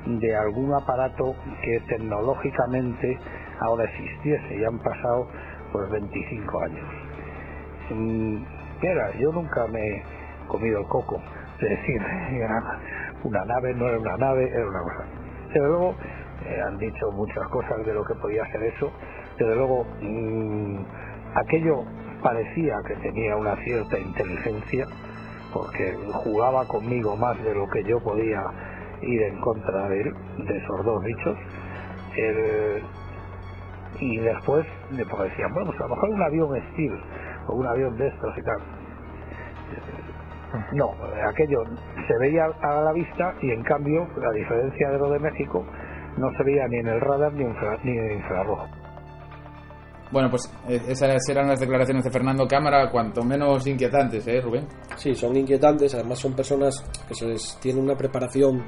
S14: de algún aparato que tecnológicamente ahora existiese y han pasado pues 25 años. Yo nunca me he comido el coco de decir [LAUGHS] era una nave, no era una nave, era una cosa. Desde luego eh, han dicho muchas cosas de lo que podía ser eso. Desde luego mmm, aquello parecía que tenía una cierta inteligencia porque jugaba conmigo más de lo que yo podía ir en contra de él, de esos dos bichos. El, y después le decían, bueno, pues a lo mejor un avión Steel un avión de estos y tal. No, aquello se veía a la vista y en cambio, la diferencia de lo de México, no se veía ni en el radar ni en, ni en infrarrojo.
S10: Bueno, pues esas eran las declaraciones de Fernando Cámara, cuanto menos inquietantes, ¿eh, Rubén?
S11: Sí, son inquietantes, además son personas que se les tiene una preparación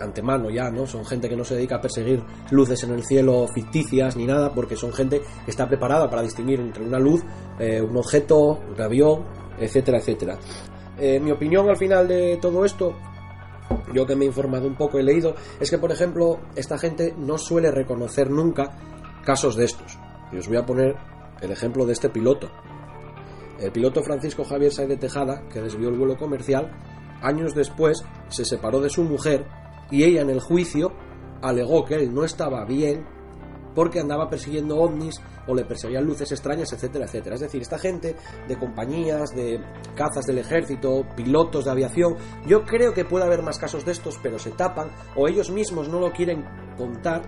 S11: antemano ya, ¿no? Son gente que no se dedica a perseguir luces en el cielo ficticias ni nada, porque son gente que está preparada para distinguir entre una luz, eh, un objeto, un avión, etcétera, etcétera. Eh, mi opinión al final de todo esto, yo que me he informado un poco, he leído, es que, por ejemplo, esta gente no suele reconocer nunca casos de estos. Y os voy a poner el ejemplo de este piloto. El piloto Francisco Javier Saez de Tejada, que desvió el vuelo comercial, años después se separó de su mujer y ella en el juicio alegó que él no estaba bien porque andaba persiguiendo ovnis o le perseguían luces extrañas, etcétera, etcétera. Es decir, esta gente de compañías, de cazas del ejército, pilotos de aviación, yo creo que puede haber más casos de estos, pero se tapan o ellos mismos no lo quieren contar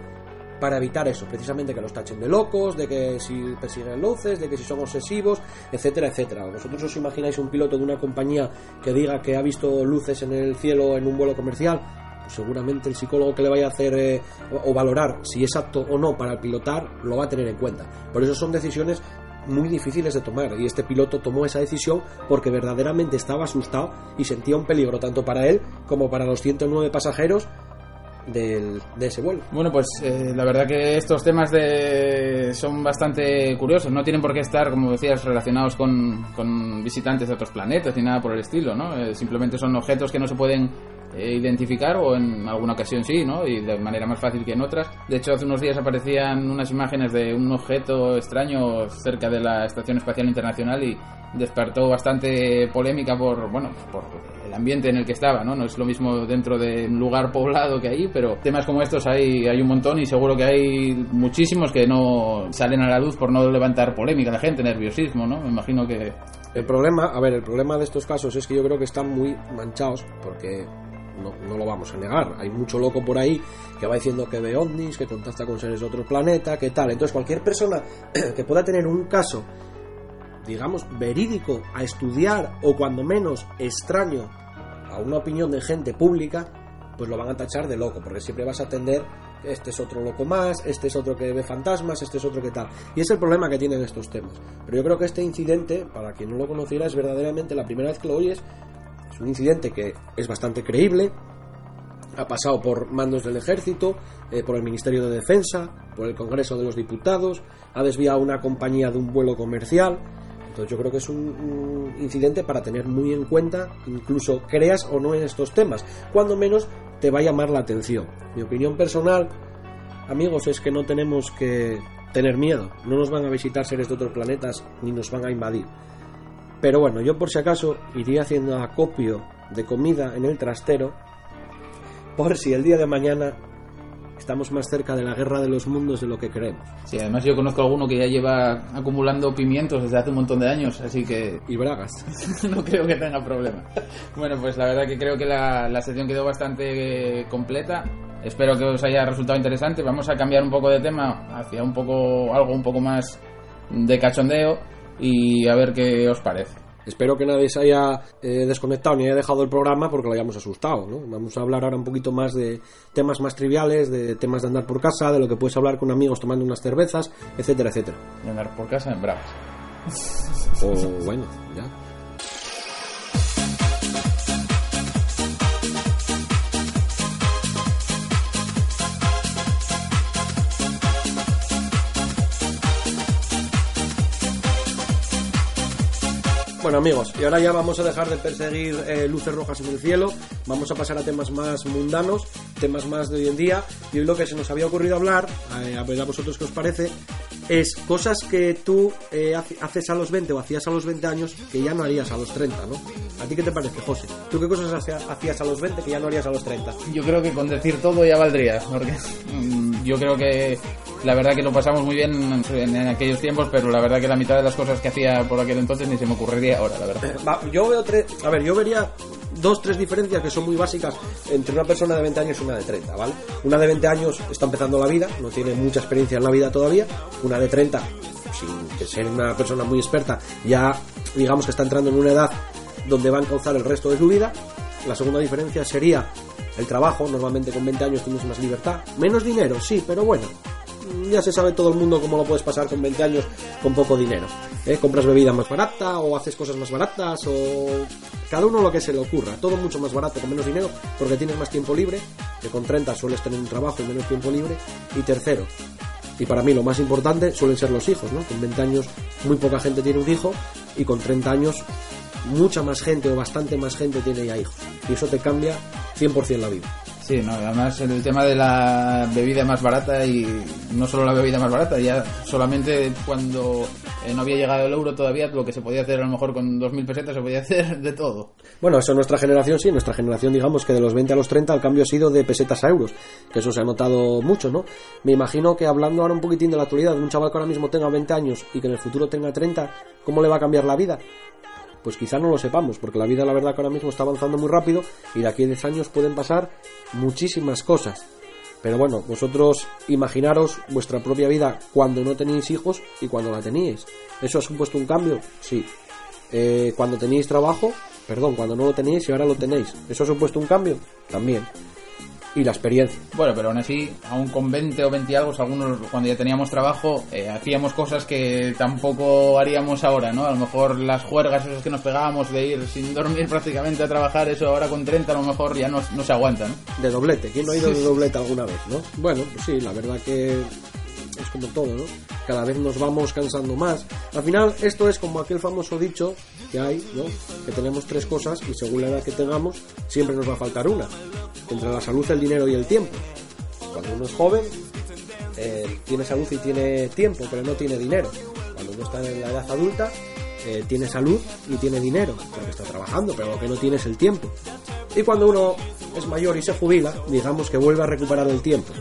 S11: para evitar eso, precisamente que los tachen de locos, de que si persiguen luces, de que si son obsesivos, etcétera, etcétera. ¿Vosotros os imagináis un piloto de una compañía que diga que ha visto luces en el cielo en un vuelo comercial? Seguramente el psicólogo que le vaya a hacer eh, o valorar si es apto o no para pilotar lo va a tener en cuenta. Por eso son decisiones muy difíciles de tomar y este piloto tomó esa decisión porque verdaderamente estaba asustado y sentía un peligro tanto para él como para los 109 pasajeros del, de ese vuelo.
S10: Bueno, pues eh, la verdad que estos temas de son bastante curiosos. No tienen por qué estar, como decías, relacionados con, con visitantes de otros planetas ni nada por el estilo, ¿no? Eh, simplemente son objetos que no se pueden identificar o en alguna ocasión sí, ¿no? Y de manera más fácil que en otras. De hecho, hace unos días aparecían unas imágenes de un objeto extraño cerca de la Estación Espacial Internacional y despertó bastante polémica por, bueno, por el ambiente en el que estaba, ¿no? No es lo mismo dentro de un lugar poblado que ahí, pero temas como estos hay, hay un montón y seguro que hay muchísimos que no salen a la luz por no levantar polémica la gente, nerviosismo, ¿no? Me imagino que...
S11: El problema, a ver, el problema de estos casos es que yo creo que están muy manchados porque no, lo vamos a negar. Hay mucho loco por ahí que va diciendo que ve ovnis, que contacta con seres de otro planeta, que tal. Entonces, cualquier persona [CLEARS THROAT] que pueda tener un caso, digamos, verídico a estudiar o cuando menos extraño a una opinión de gente pública, pues lo van a tachar de loco, porque siempre vas a atender este es otro loco más, este es otro que ve fantasmas, este es otro que tal. Y es el problema que tienen estos temas. Pero yo creo que este incidente, para quien no lo conociera, es verdaderamente la primera vez que lo oyes, es un incidente que es bastante creíble, ha pasado por mandos del ejército, eh, por el Ministerio de Defensa, por el Congreso de los Diputados, ha desviado una compañía de un vuelo comercial. Entonces yo creo que es un, un, incidente para tener muy en cuenta, incluso creas o no en estos temas, cuando menos te va a llamar la atención. Mi opinión personal, amigos, es que no tenemos que tener miedo, no nos van a visitar seres de otros planetas ni nos van a invadir. Pero bueno, yo por si acaso iría haciendo acopio de comida en el trastero por si el día de mañana estamos más cerca de la guerra de los mundos de lo que creemos.
S10: Sí, además yo conozco a alguno que ya lleva acumulando pimientos desde hace un montón de años, así que...
S11: Y bragas. [LAUGHS]
S10: no creo que tenga problema. Bueno, pues la verdad que creo que la, la sección quedó bastante completa. Espero que os haya resultado interesante. Vamos a cambiar un poco de tema hacia un poco algo un poco más de cachondeo y a ver qué os parece.
S11: Espero que nadie se haya eh, desconectado ni haya dejado el programa porque lo hayamos asustado. ¿no? Vamos a hablar ahora un poquito más de temas más triviales, de temas de andar por casa, de lo que puedes hablar con amigos tomando unas cervezas, etcétera, etcétera.
S10: De andar por casa en bravas.
S11: O bueno, ya. Bueno amigos, y ahora ya vamos a dejar de perseguir eh, luces rojas en el cielo, vamos a pasar a temas más mundanos, temas más de hoy en día, y hoy lo que se nos había ocurrido hablar, eh, a ver a vosotros qué os parece, es cosas que tú eh, haces a los 20 o hacías a los 20 años que ya no harías a los 30, ¿no? ¿A ti qué te parece, José? ¿Tú qué cosas hacías a los 20 que ya no harías a los 30?
S10: Yo creo que con decir todo ya valdría, porque mm, yo creo que la verdad que lo pasamos muy bien en, en, aquellos tiempos, pero la verdad que la mitad de las cosas que hacía por aquel entonces ni se me ocurriría ahora, la verdad.
S11: Va, yo veo tres, a ver, yo vería dos, tres diferencias que son muy básicas entre una persona de 20 años y una de 30, ¿vale? Una de 20 años está empezando la vida, no tiene mucha experiencia en la vida todavía, una de 30, sin ser una persona muy experta, ya digamos que está entrando en una edad donde va a encauzar el resto de su vida. La segunda diferencia sería el trabajo, normalmente con 20 años tienes más libertad, menos dinero, sí, pero bueno, ya se sabe todo el mundo cómo lo puedes pasar con 20 años con poco dinero. ¿eh? Compras bebida más barata o haces cosas más baratas o cada uno lo que se le ocurra. Todo mucho más barato con menos dinero porque tienes más tiempo libre, que con 30 sueles tener un trabajo y menos tiempo libre. Y tercero, y para mí lo más importante suelen ser los hijos, ¿no? Con 20 años muy poca gente tiene un hijo y con 30 años mucha más gente o bastante más gente tiene ya hijos. Y eso te cambia 100% la vida.
S10: Sí, no, además el tema de la bebida más barata y no solo la bebida más barata, ya solamente cuando eh, no había llegado el euro todavía, lo que se podía hacer a lo mejor con 2.000 pesetas se podía hacer [LAUGHS] de todo.
S11: Bueno, eso en nuestra generación sí, nuestra generación digamos que de los 20 a los 30 el cambio ha sido de pesetas a euros, que eso se ha notado mucho, ¿no? Me imagino que hablando ahora un poquitín de la actualidad, de un chaval que ahora mismo tenga 20 años y que en el futuro tenga 30, ¿cómo le va a cambiar la vida? Pues quizá no lo sepamos, porque la vida la verdad que ahora mismo está avanzando muy rápido y de aquí a 10 años pueden pasar muchísimas cosas. Pero bueno, vosotros imaginaros vuestra propia vida cuando no teníais hijos y cuando la teníais. ¿Eso ha supuesto un cambio? Sí. Eh, cuando teníais trabajo, perdón, cuando no lo teníais y ahora lo tenéis. ¿Eso ha supuesto un cambio? También. Y la experiencia.
S10: Bueno, pero aún así, aún con 20 o 20 algo, algunos cuando ya teníamos trabajo, eh, hacíamos cosas que tampoco haríamos ahora, ¿no? A lo mejor las juergas esas que nos pegábamos de ir sin dormir [LAUGHS] prácticamente a trabajar, eso ahora con 30 a lo mejor ya no, no se aguanta, ¿no?
S11: De doblete, ¿quién no ha ido de doblete alguna vez, no? Bueno, pues sí, la verdad que es como todo, ¿no? Cada vez nos vamos cansando más. Al final, esto es como aquel famoso dicho que hay, ¿no? Que tenemos tres cosas y según la edad que tengamos, siempre nos va a faltar una. Entre la salud, el dinero y el tiempo. Cuando uno es joven, eh, tiene salud y tiene tiempo, pero no tiene dinero. Cuando uno está en la edad adulta, eh, tiene salud y tiene dinero, porque está trabajando, pero lo que no tiene es el tiempo. Y cuando uno es mayor y se jubila, digamos que vuelve a recuperar el tiempo.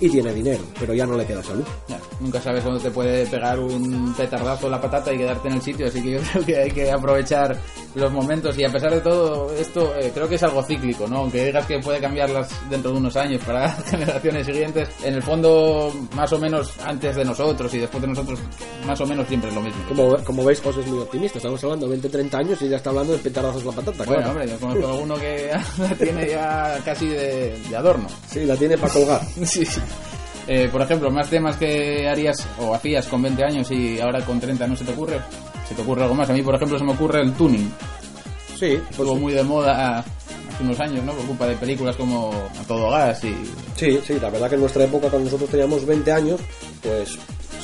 S11: Y tiene dinero, pero ya no le queda salud.
S10: Ya, nunca sabes cuándo te puede pegar un petardazo en la patata y quedarte en el sitio, así que yo [LAUGHS] creo que hay que aprovechar los momentos y a pesar de todo esto eh, creo que es algo cíclico, ¿no? Aunque digas que puede cambiarlas dentro de unos años para [LAUGHS] generaciones siguientes, en el fondo más o menos antes de nosotros y después de nosotros más o menos siempre es lo mismo.
S11: Como, como veis, José es muy optimista. Estamos hablando de 20-30 años y ya está hablando de petardazos la patata.
S10: Bueno,
S11: claro.
S10: hombre, yo conozco a alguno que [LAUGHS] la tiene ya casi de, de adorno.
S11: Sí, la tiene para colgar. [LAUGHS]
S10: Sí, sí. Eh, por ejemplo, más temas que harías o hacías con 20 años y ahora con 30 no se te ocurre. ¿Se te ocurre algo más? A mí, por ejemplo, se me ocurre el tuning.
S11: Sí,
S10: Estuvo muy de moda hace unos años, ¿no? Por culpa de películas como A Todo Gas y...
S11: Sí, sí, la verdad que en nuestra época, cuando nosotros teníamos 20 años, pues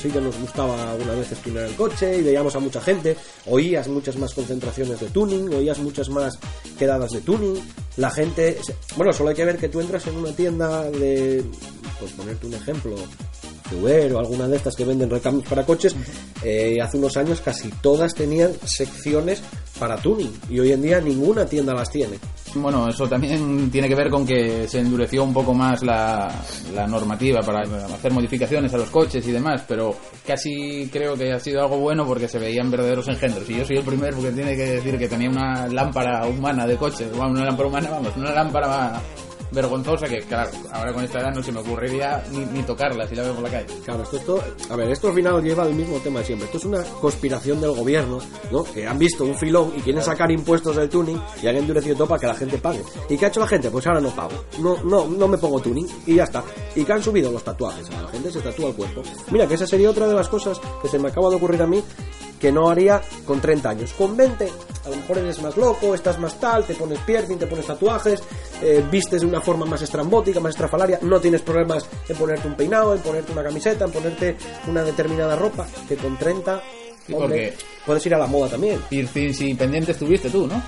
S11: nos gustaba alguna vez tunear el coche y veíamos a mucha gente, oías muchas más concentraciones de tuning, oías muchas más quedadas de tuning, la gente... Bueno, solo hay que ver que tú entras en una tienda de... Por ponerte un ejemplo, Uber o alguna de estas que venden recambios para coches, eh, hace unos años casi todas tenían secciones para tuning y hoy en día ninguna tienda las tiene.
S10: Bueno, eso también tiene que ver con que se endureció un poco más la, la normativa para hacer modificaciones a los coches y demás, pero casi creo que ha sido algo bueno porque se veían verdaderos engendros. Y yo soy el primero porque tiene que decir que tenía una lámpara humana de coche, bueno, una lámpara humana, vamos, una lámpara vergonzosa que, claro, ahora con esta edad no se me ocurriría ni, ni tocarla si la veo por la calle.
S11: Claro, esto, esto, a ver, esto al final lleva al mismo tema de siempre. Esto es una conspiración del gobierno, ¿no? Que han visto un filón y quieren sacar impuestos del tuning y han endurecido todo para que la gente pague. ¿Y qué ha hecho la gente? Pues ahora no pago. No, no, no me pongo tuning y ya está. Y que han subido los tatuajes. La gente se tatúa el cuerpo. Mira, que esa sería otra de las cosas que se me acaba de ocurrir a mí que no haría con 30 años. Con 20, a lo mejor eres más loco, estás más tal, te pones piercing, te pones tatuajes, eh, vistes de una forma más estrambótica, más estrafalaria, no tienes problemas en ponerte un peinado, en ponerte una camiseta, en ponerte una determinada ropa, que con 30,
S10: Sí,
S11: hombre,
S10: porque-
S11: puedes ir a la moda también.
S10: Piercings y pendientes tuviste tú, ¿no?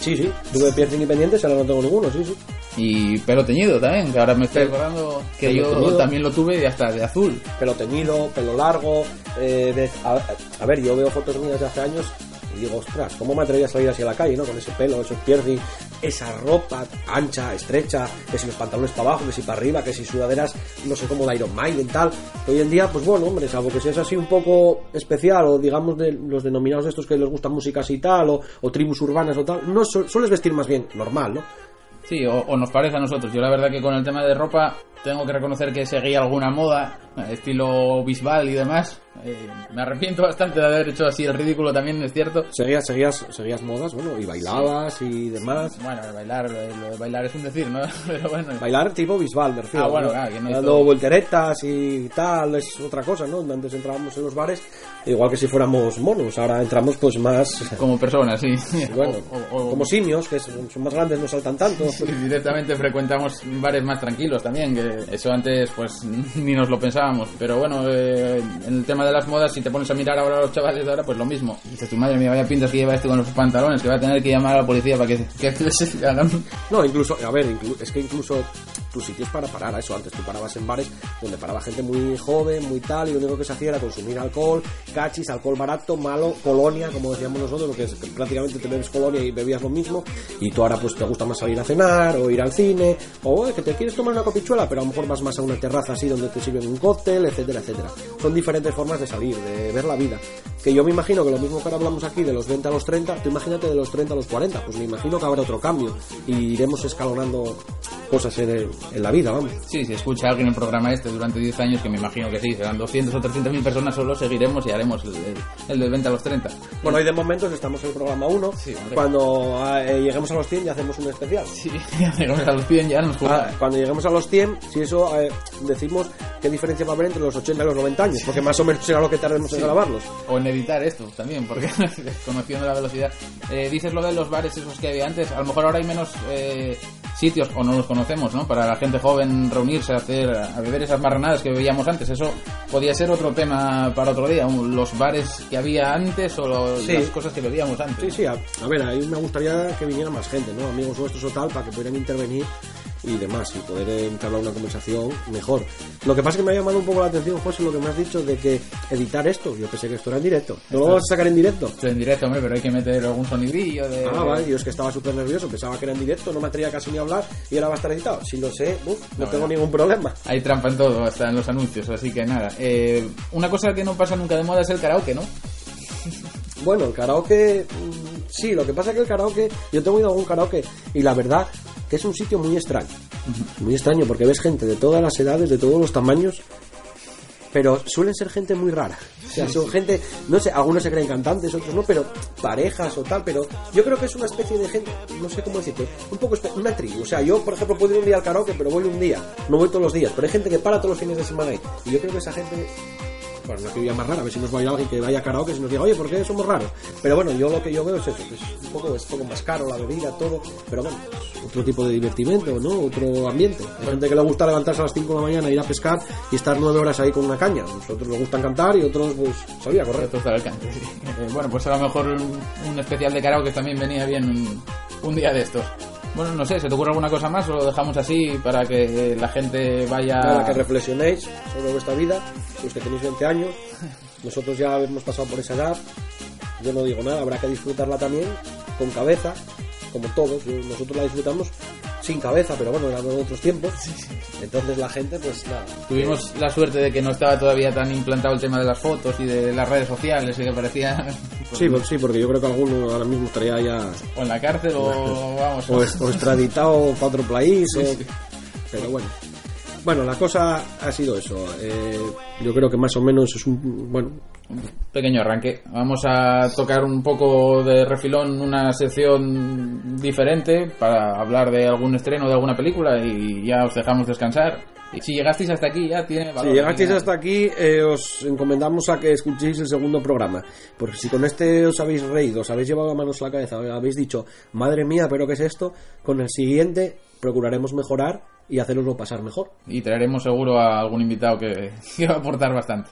S11: Sí, sí, tuve piercing y pendientes, ahora no tengo ninguno, sí, sí.
S10: Y pelo teñido también, que ahora me estoy acordando que yo
S11: teñido.
S10: también lo tuve y hasta de azul.
S11: Pelo teñido, pelo largo, eh, de- a, a ver, yo veo fotos mías de hace años y digo, ostras, ¿cómo me atreví a salir así a la calle, no? Con ese pelo, esos piercing, esa ropa ancha, estrecha, que si los pantalones para abajo, que si para arriba, que si sudaderas, no sé cómo de Iron Maiden, tal. Hoy en día, pues bueno, hombre, salvo que seas así un poco especial, o digamos de los denominados estos que les gustan músicas y tal, o, o tribus urbanas o tal, no su- sueles vestir más bien normal, ¿no?
S10: Sí, o, nos parece a nosotros. Yo la verdad que con el tema de ropa tengo que reconocer que seguía alguna moda, estilo Bisbal y demás. Eh, me arrepiento bastante de haber hecho así el ridículo también, es cierto.
S11: Seguías, seguías, seguías modas, bueno, y bailabas y demás.
S10: Bueno, bailar, lo de bailar es un decir, ¿no? [LAUGHS] Pero bueno.
S11: Bailar tipo Bisbal, me refiero.
S10: Ah, bueno,
S11: ¿no?
S10: claro, que no
S11: Dando
S10: hizo-
S11: volteretas y tal, es otra cosa, ¿no? Antes entrábamos en los bares, igual que si fuéramos monos, ahora entramos pues más... [LAUGHS]
S10: Como personas, sí.
S11: Bueno, [LAUGHS]
S10: O- o- o-
S11: como simios, que son, son más grandes, no saltan tanto.
S10: Sí, directamente frecuentamos bares más tranquilos también, que eso antes pues ni nos lo pensábamos. Pero bueno, eh, en el tema de las modas, si te pones a mirar ahora a los chavales de ahora, pues lo mismo. Y dices, tu madre mía, vaya pintas que lleva este con los pantalones, que va a tener que llamar a la policía para que, les [LAUGHS] hagan...
S11: No, incluso, a ver, es que incluso tus sitios para parar a eso. Antes tú parabas en bares donde paraba gente muy joven, muy tal, y lo único que se hacía era consumir alcohol, cachis, alcohol barato, malo, colonia, como decíamos nosotros, lo que es que prácticamente te bebes colonia y bebías lo mismo. Y tú ahora pues te gusta más salir a cenar, o ir al cine, o eh, que te quieres tomar una copichuela, pero a lo mejor vas más a una terraza así donde te sirven un cóctel, etcétera, etcétera. Son diferentes formas de salir, de ver la vida. Que yo me imagino que lo mismo que ahora hablamos aquí de los 20 a los 30, tú imagínate de los 30 a los 40, pues me imagino que habrá otro cambio y iremos escalonando cosas en, en la vida, vamos.
S10: Sí, si escucha alguien el programa este durante 10 años, que me imagino que sí, serán 200 o 300 mil personas, solo seguiremos y haremos el, el, el del 20 a los 30.
S11: Bueno, hoy de momento estamos en el programa 1. cuando eh, lleguemos a los 100 ya hacemos un especial.
S10: Sí, [LAUGHS] a los 100 ya nos
S11: ah, Cuando lleguemos a los 100, si eso eh, decimos qué diferencia va a haber entre los 80 y los 90 años, porque más o menos será lo que tardemos
S10: Sí.
S11: en grabarlos.
S10: O en editar esto también, porque [LAUGHS] conociendo la velocidad. Eh, dices lo de los bares esos que había antes, a lo mejor ahora hay menos eh, sitios, o no los conocemos, ¿no? Para la gente joven reunirse, a hacer, a beber esas marranadas que veíamos antes. Eso podía ser otro tema para otro día, los bares que había antes o lo-
S11: Sí.
S10: las cosas que bebíamos antes.
S11: Sí, sí, a, a ver, ahí me gustaría que viniera más gente, ¿no? Amigos nuestros o tal, para que pudieran intervenir y demás, y poder entablar una conversación mejor. Lo que pasa es que me ha llamado un poco la atención, José, lo que me has dicho de que editar esto, yo pensé que esto era en directo. ¿No lo vas a sacar en directo?
S10: Esto en directo, hombre, pero hay que meter algún sonidillo de...
S11: Ah, vale, yo es que estaba súper nervioso, pensaba que era en directo, no me atrevía casi ni a hablar y ahora va a estar editado. Si lo sé, uf, no,
S10: No,
S11: tengo
S10: no.
S11: ningún problema.
S10: Hay trampa en todo, hasta en los anuncios, así que nada. Eh, una cosa que no pasa nunca de moda es el karaoke, ¿no?
S11: Bueno, el karaoke, mm, sí, lo que pasa es que el karaoke, yo tengo ido a algún karaoke y la verdad que es un sitio muy extraño. Muy extraño porque ves gente de todas las edades, de todos los tamaños, pero suelen ser gente muy rara. O sea, son gente, no sé, algunos se creen cantantes, otros no, pero parejas o tal, pero yo creo que es una especie de gente, no sé cómo decirte, un poco una tribu. O sea, yo, por ejemplo, puedo ir un día al karaoke, pero voy un día, no voy todos los días, pero hay gente que para todos los fines de semana ahí. Y yo creo que esa gente bueno, la actividad más rara, a ver si nos va a ir alguien que vaya a karaoke y nos diga, oye, ¿por qué somos raros? Pero bueno, yo lo que yo veo es eso, es un poco, es un poco más caro la bebida, todo, pero bueno, otro tipo de divertimento, ¿no? Otro ambiente. Hay gente que le gusta levantarse a las 5 de la mañana, ir a pescar y estar nueve horas ahí con una caña. Nosotros nos gustan cantar y otros, pues, salir a correr.
S10: Sí. Eh, bueno, pues a lo mejor un, un especial de karaoke también venía bien un, un día de estos. Bueno, no sé, ¿se te ocurre alguna cosa más o lo dejamos así para que la gente vaya...
S11: Nada, que reflexionéis sobre vuestra vida, los que tenéis 20 años, nosotros ya hemos pasado por esa edad, yo no digo nada, habrá que disfrutarla también con cabeza, como todos, nosotros la disfrutamos sin cabeza, pero bueno, eran otros tiempos, entonces la gente pues nada.
S10: Tuvimos la suerte de que no estaba todavía tan implantado el tema de las fotos y de las redes sociales y que parecía... [LAUGHS] pues,
S11: Sí, pues sí, porque yo creo que alguno ahora mismo estaría ya
S10: O en la cárcel o [LAUGHS] vamos...
S11: o, o extraditado para otro país,
S10: Sí,
S11: o-
S10: sí.
S11: pero bueno. Bueno, la cosa ha sido eso. eh, yo creo que más o menos es un bueno,
S10: pequeño arranque. Vamos a tocar un poco de refilón una sección diferente para hablar de algún estreno de alguna película y ya os dejamos descansar. Y si llegasteis hasta aquí ya tiene valor.
S11: Si llegasteis hasta aquí, eh, os encomendamos a que escuchéis el segundo programa. Porque si con este os habéis reído, os habéis llevado a manos a la cabeza, habéis dicho, madre mía, pero ¿qué es esto? Con el siguiente procuraremos mejorar y haceroslo pasar mejor.
S10: Y traeremos seguro a algún invitado que, [LAUGHS] que va a aportar bastante.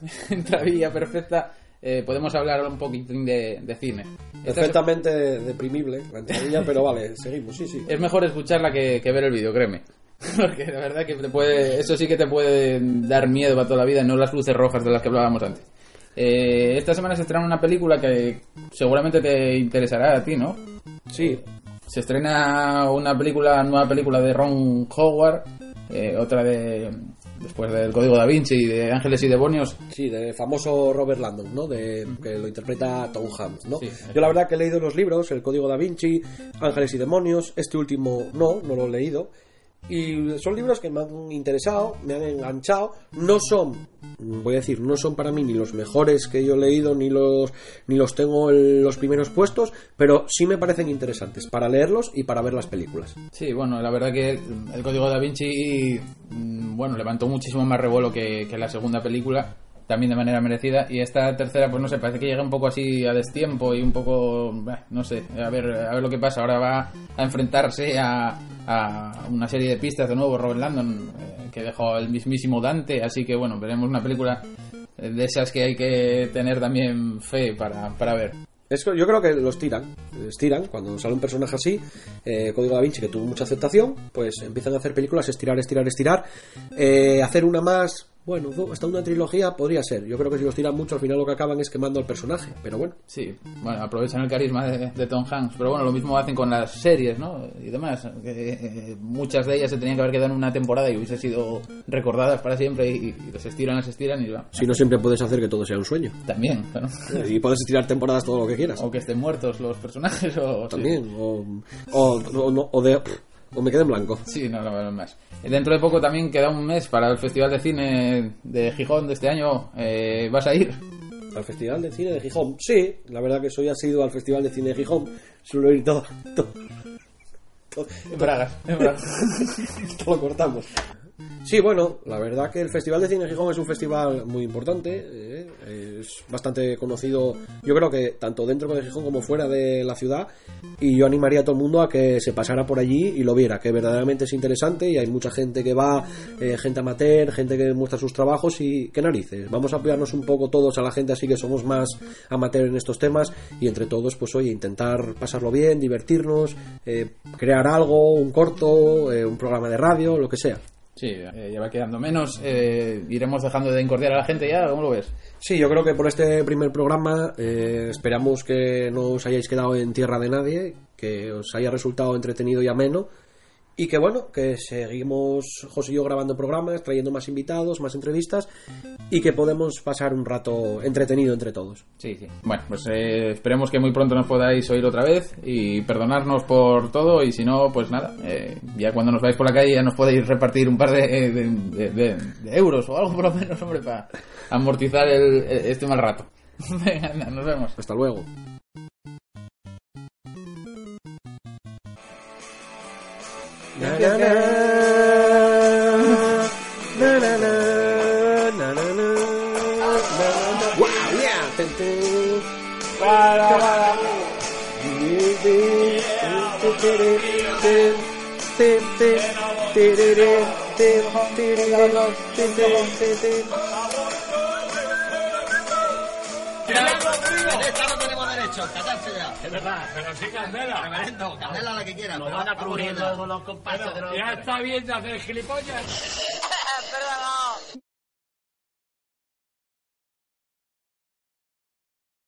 S10: [LAUGHS] entradilla perfecta eh, podemos hablar un poquitín de, de cine. Es-
S11: Perfectamente deprimible la entradilla, pero vale, seguimos, sí, sí.
S10: es mejor escucharla que, que ver el vídeo, créeme. [LAUGHS] Porque la verdad que te puede, eso sí que te puede dar miedo para toda la vida, no las luces rojas de las que hablábamos antes. Eh, esta semana se estrena una película que seguramente te interesará a ti, ¿no?
S11: Sí.
S10: Se estrena una película, nueva película de Ron Howard, eh, otra de después del Código da Vinci y de Ángeles y Demonios.
S11: Sí, del famoso Robert Landon, ¿no? De, que lo interpreta Tom Hanks, ¿no?
S10: Sí.
S11: Yo la verdad que he leído los libros, El Código da Vinci, Ángeles y Demonios, este último no, no lo he leído. Y son libros que me han interesado, me han enganchado. No son, voy a decir, no son para mí ni los mejores que yo he leído, ni los, ni los tengo en los primeros puestos, pero sí me parecen interesantes para leerlos y para ver las películas.
S10: Sí, bueno, la verdad que el Código da Vinci, mm, bueno, levantó muchísimo más revuelo que, que la segunda película, también de manera merecida, y esta tercera, pues no sé, parece que llega un poco así a destiempo y un poco, no sé, a ver, a ver lo que pasa. Ahora va a enfrentarse a, a una serie de pistas de nuevo, Robert Landon, eh, que dejó el mismísimo Dante, así que bueno, veremos una película eh, de esas que hay que tener también fe para, para ver.
S11: Es yo creo que los tiran, les tiran. Cuando sale un personaje así, eh, Código da Vinci, que tuvo mucha aceptación, pues empiezan a hacer películas, estirar, estirar, estirar. Eh, hacer una más, Bueno, hasta una trilogía podría ser. Yo creo que si los tiran mucho, al final lo que acaban es quemando al personaje. Pero bueno,
S10: Sí, bueno, aprovechan el carisma de, de Tom Hanks, pero bueno, lo mismo hacen con las series, ¿no? Y demás, que eh, muchas de ellas se tenían que haber quedado en una temporada y hubiesen sido recordadas para siempre y, y las estiran, las estiran y va.
S11: si no siempre puedes hacer que todo sea un sueño.
S10: También, claro.
S11: Y puedes estirar temporadas todo lo que quieras.
S10: O que estén muertos los personajes o... sí.
S11: También. O, o, o no- o de, o me quede en blanco.
S10: Sí, no, no, no más. Dentro de poco también queda un mes para el Festival de Cine de Gijón de este año. Eh, ¿Vas a ir?
S11: Al Festival de Cine de Gijón. Sí, la verdad que soy asido al Festival de Cine de Gijón. Suelo ir todo. todo, todo-
S10: En Bragas, en Bragas. [LAUGHS]
S11: Esto lo cortamos. Sí, bueno, la verdad que el Festival de Cine Gijón es un festival muy importante, eh, es bastante conocido, yo creo que tanto dentro de Gijón como fuera de la ciudad, y yo animaría a todo el mundo a que se pasara por allí y lo viera, que verdaderamente es interesante y hay mucha gente que va, eh, gente amateur, gente que muestra sus trabajos y qué narices, vamos a apoyarnos un poco todos a la gente así que somos más amateur en estos temas y entre todos, pues oye, intentar pasarlo bien, divertirnos, eh, crear algo, un corto, eh, un programa de radio, lo que sea.
S10: Sí, eh, ya va quedando menos. Eh, iremos dejando de encordiar a la gente ya, ¿cómo lo ves?
S11: Sí, yo creo que por este primer programa eh, esperamos que no os hayáis quedado en tierra de nadie, que os haya resultado entretenido y ameno. Y que bueno, que seguimos José y yo grabando programas, trayendo más invitados, más entrevistas y que podemos pasar un rato entretenido entre todos.
S10: Sí, sí. Bueno, pues eh, esperemos que muy pronto nos podáis oír otra vez y perdonarnos por todo y si no, pues nada, eh, ya cuando nos vais por la calle ya nos podéis repartir un par de, de- de- de- de euros o algo por lo menos, hombre, para amortizar el, este mal rato. [LAUGHS] Venga, nos vemos.
S11: Hasta luego. Na, na, na, na, na, na, na, na, na. Wow, yeah. Ten, ten. Ten, ten, ten,
S15: derecho, callarse ya.
S16: Es verdad, pero sí Candela.
S15: Reverendo, candela la que quiera.
S16: Lo
S15: pero
S16: van a cubrir luego los compases de los... Ya está bien de hacer gilipollas. [LAUGHS]
S15: Perdona.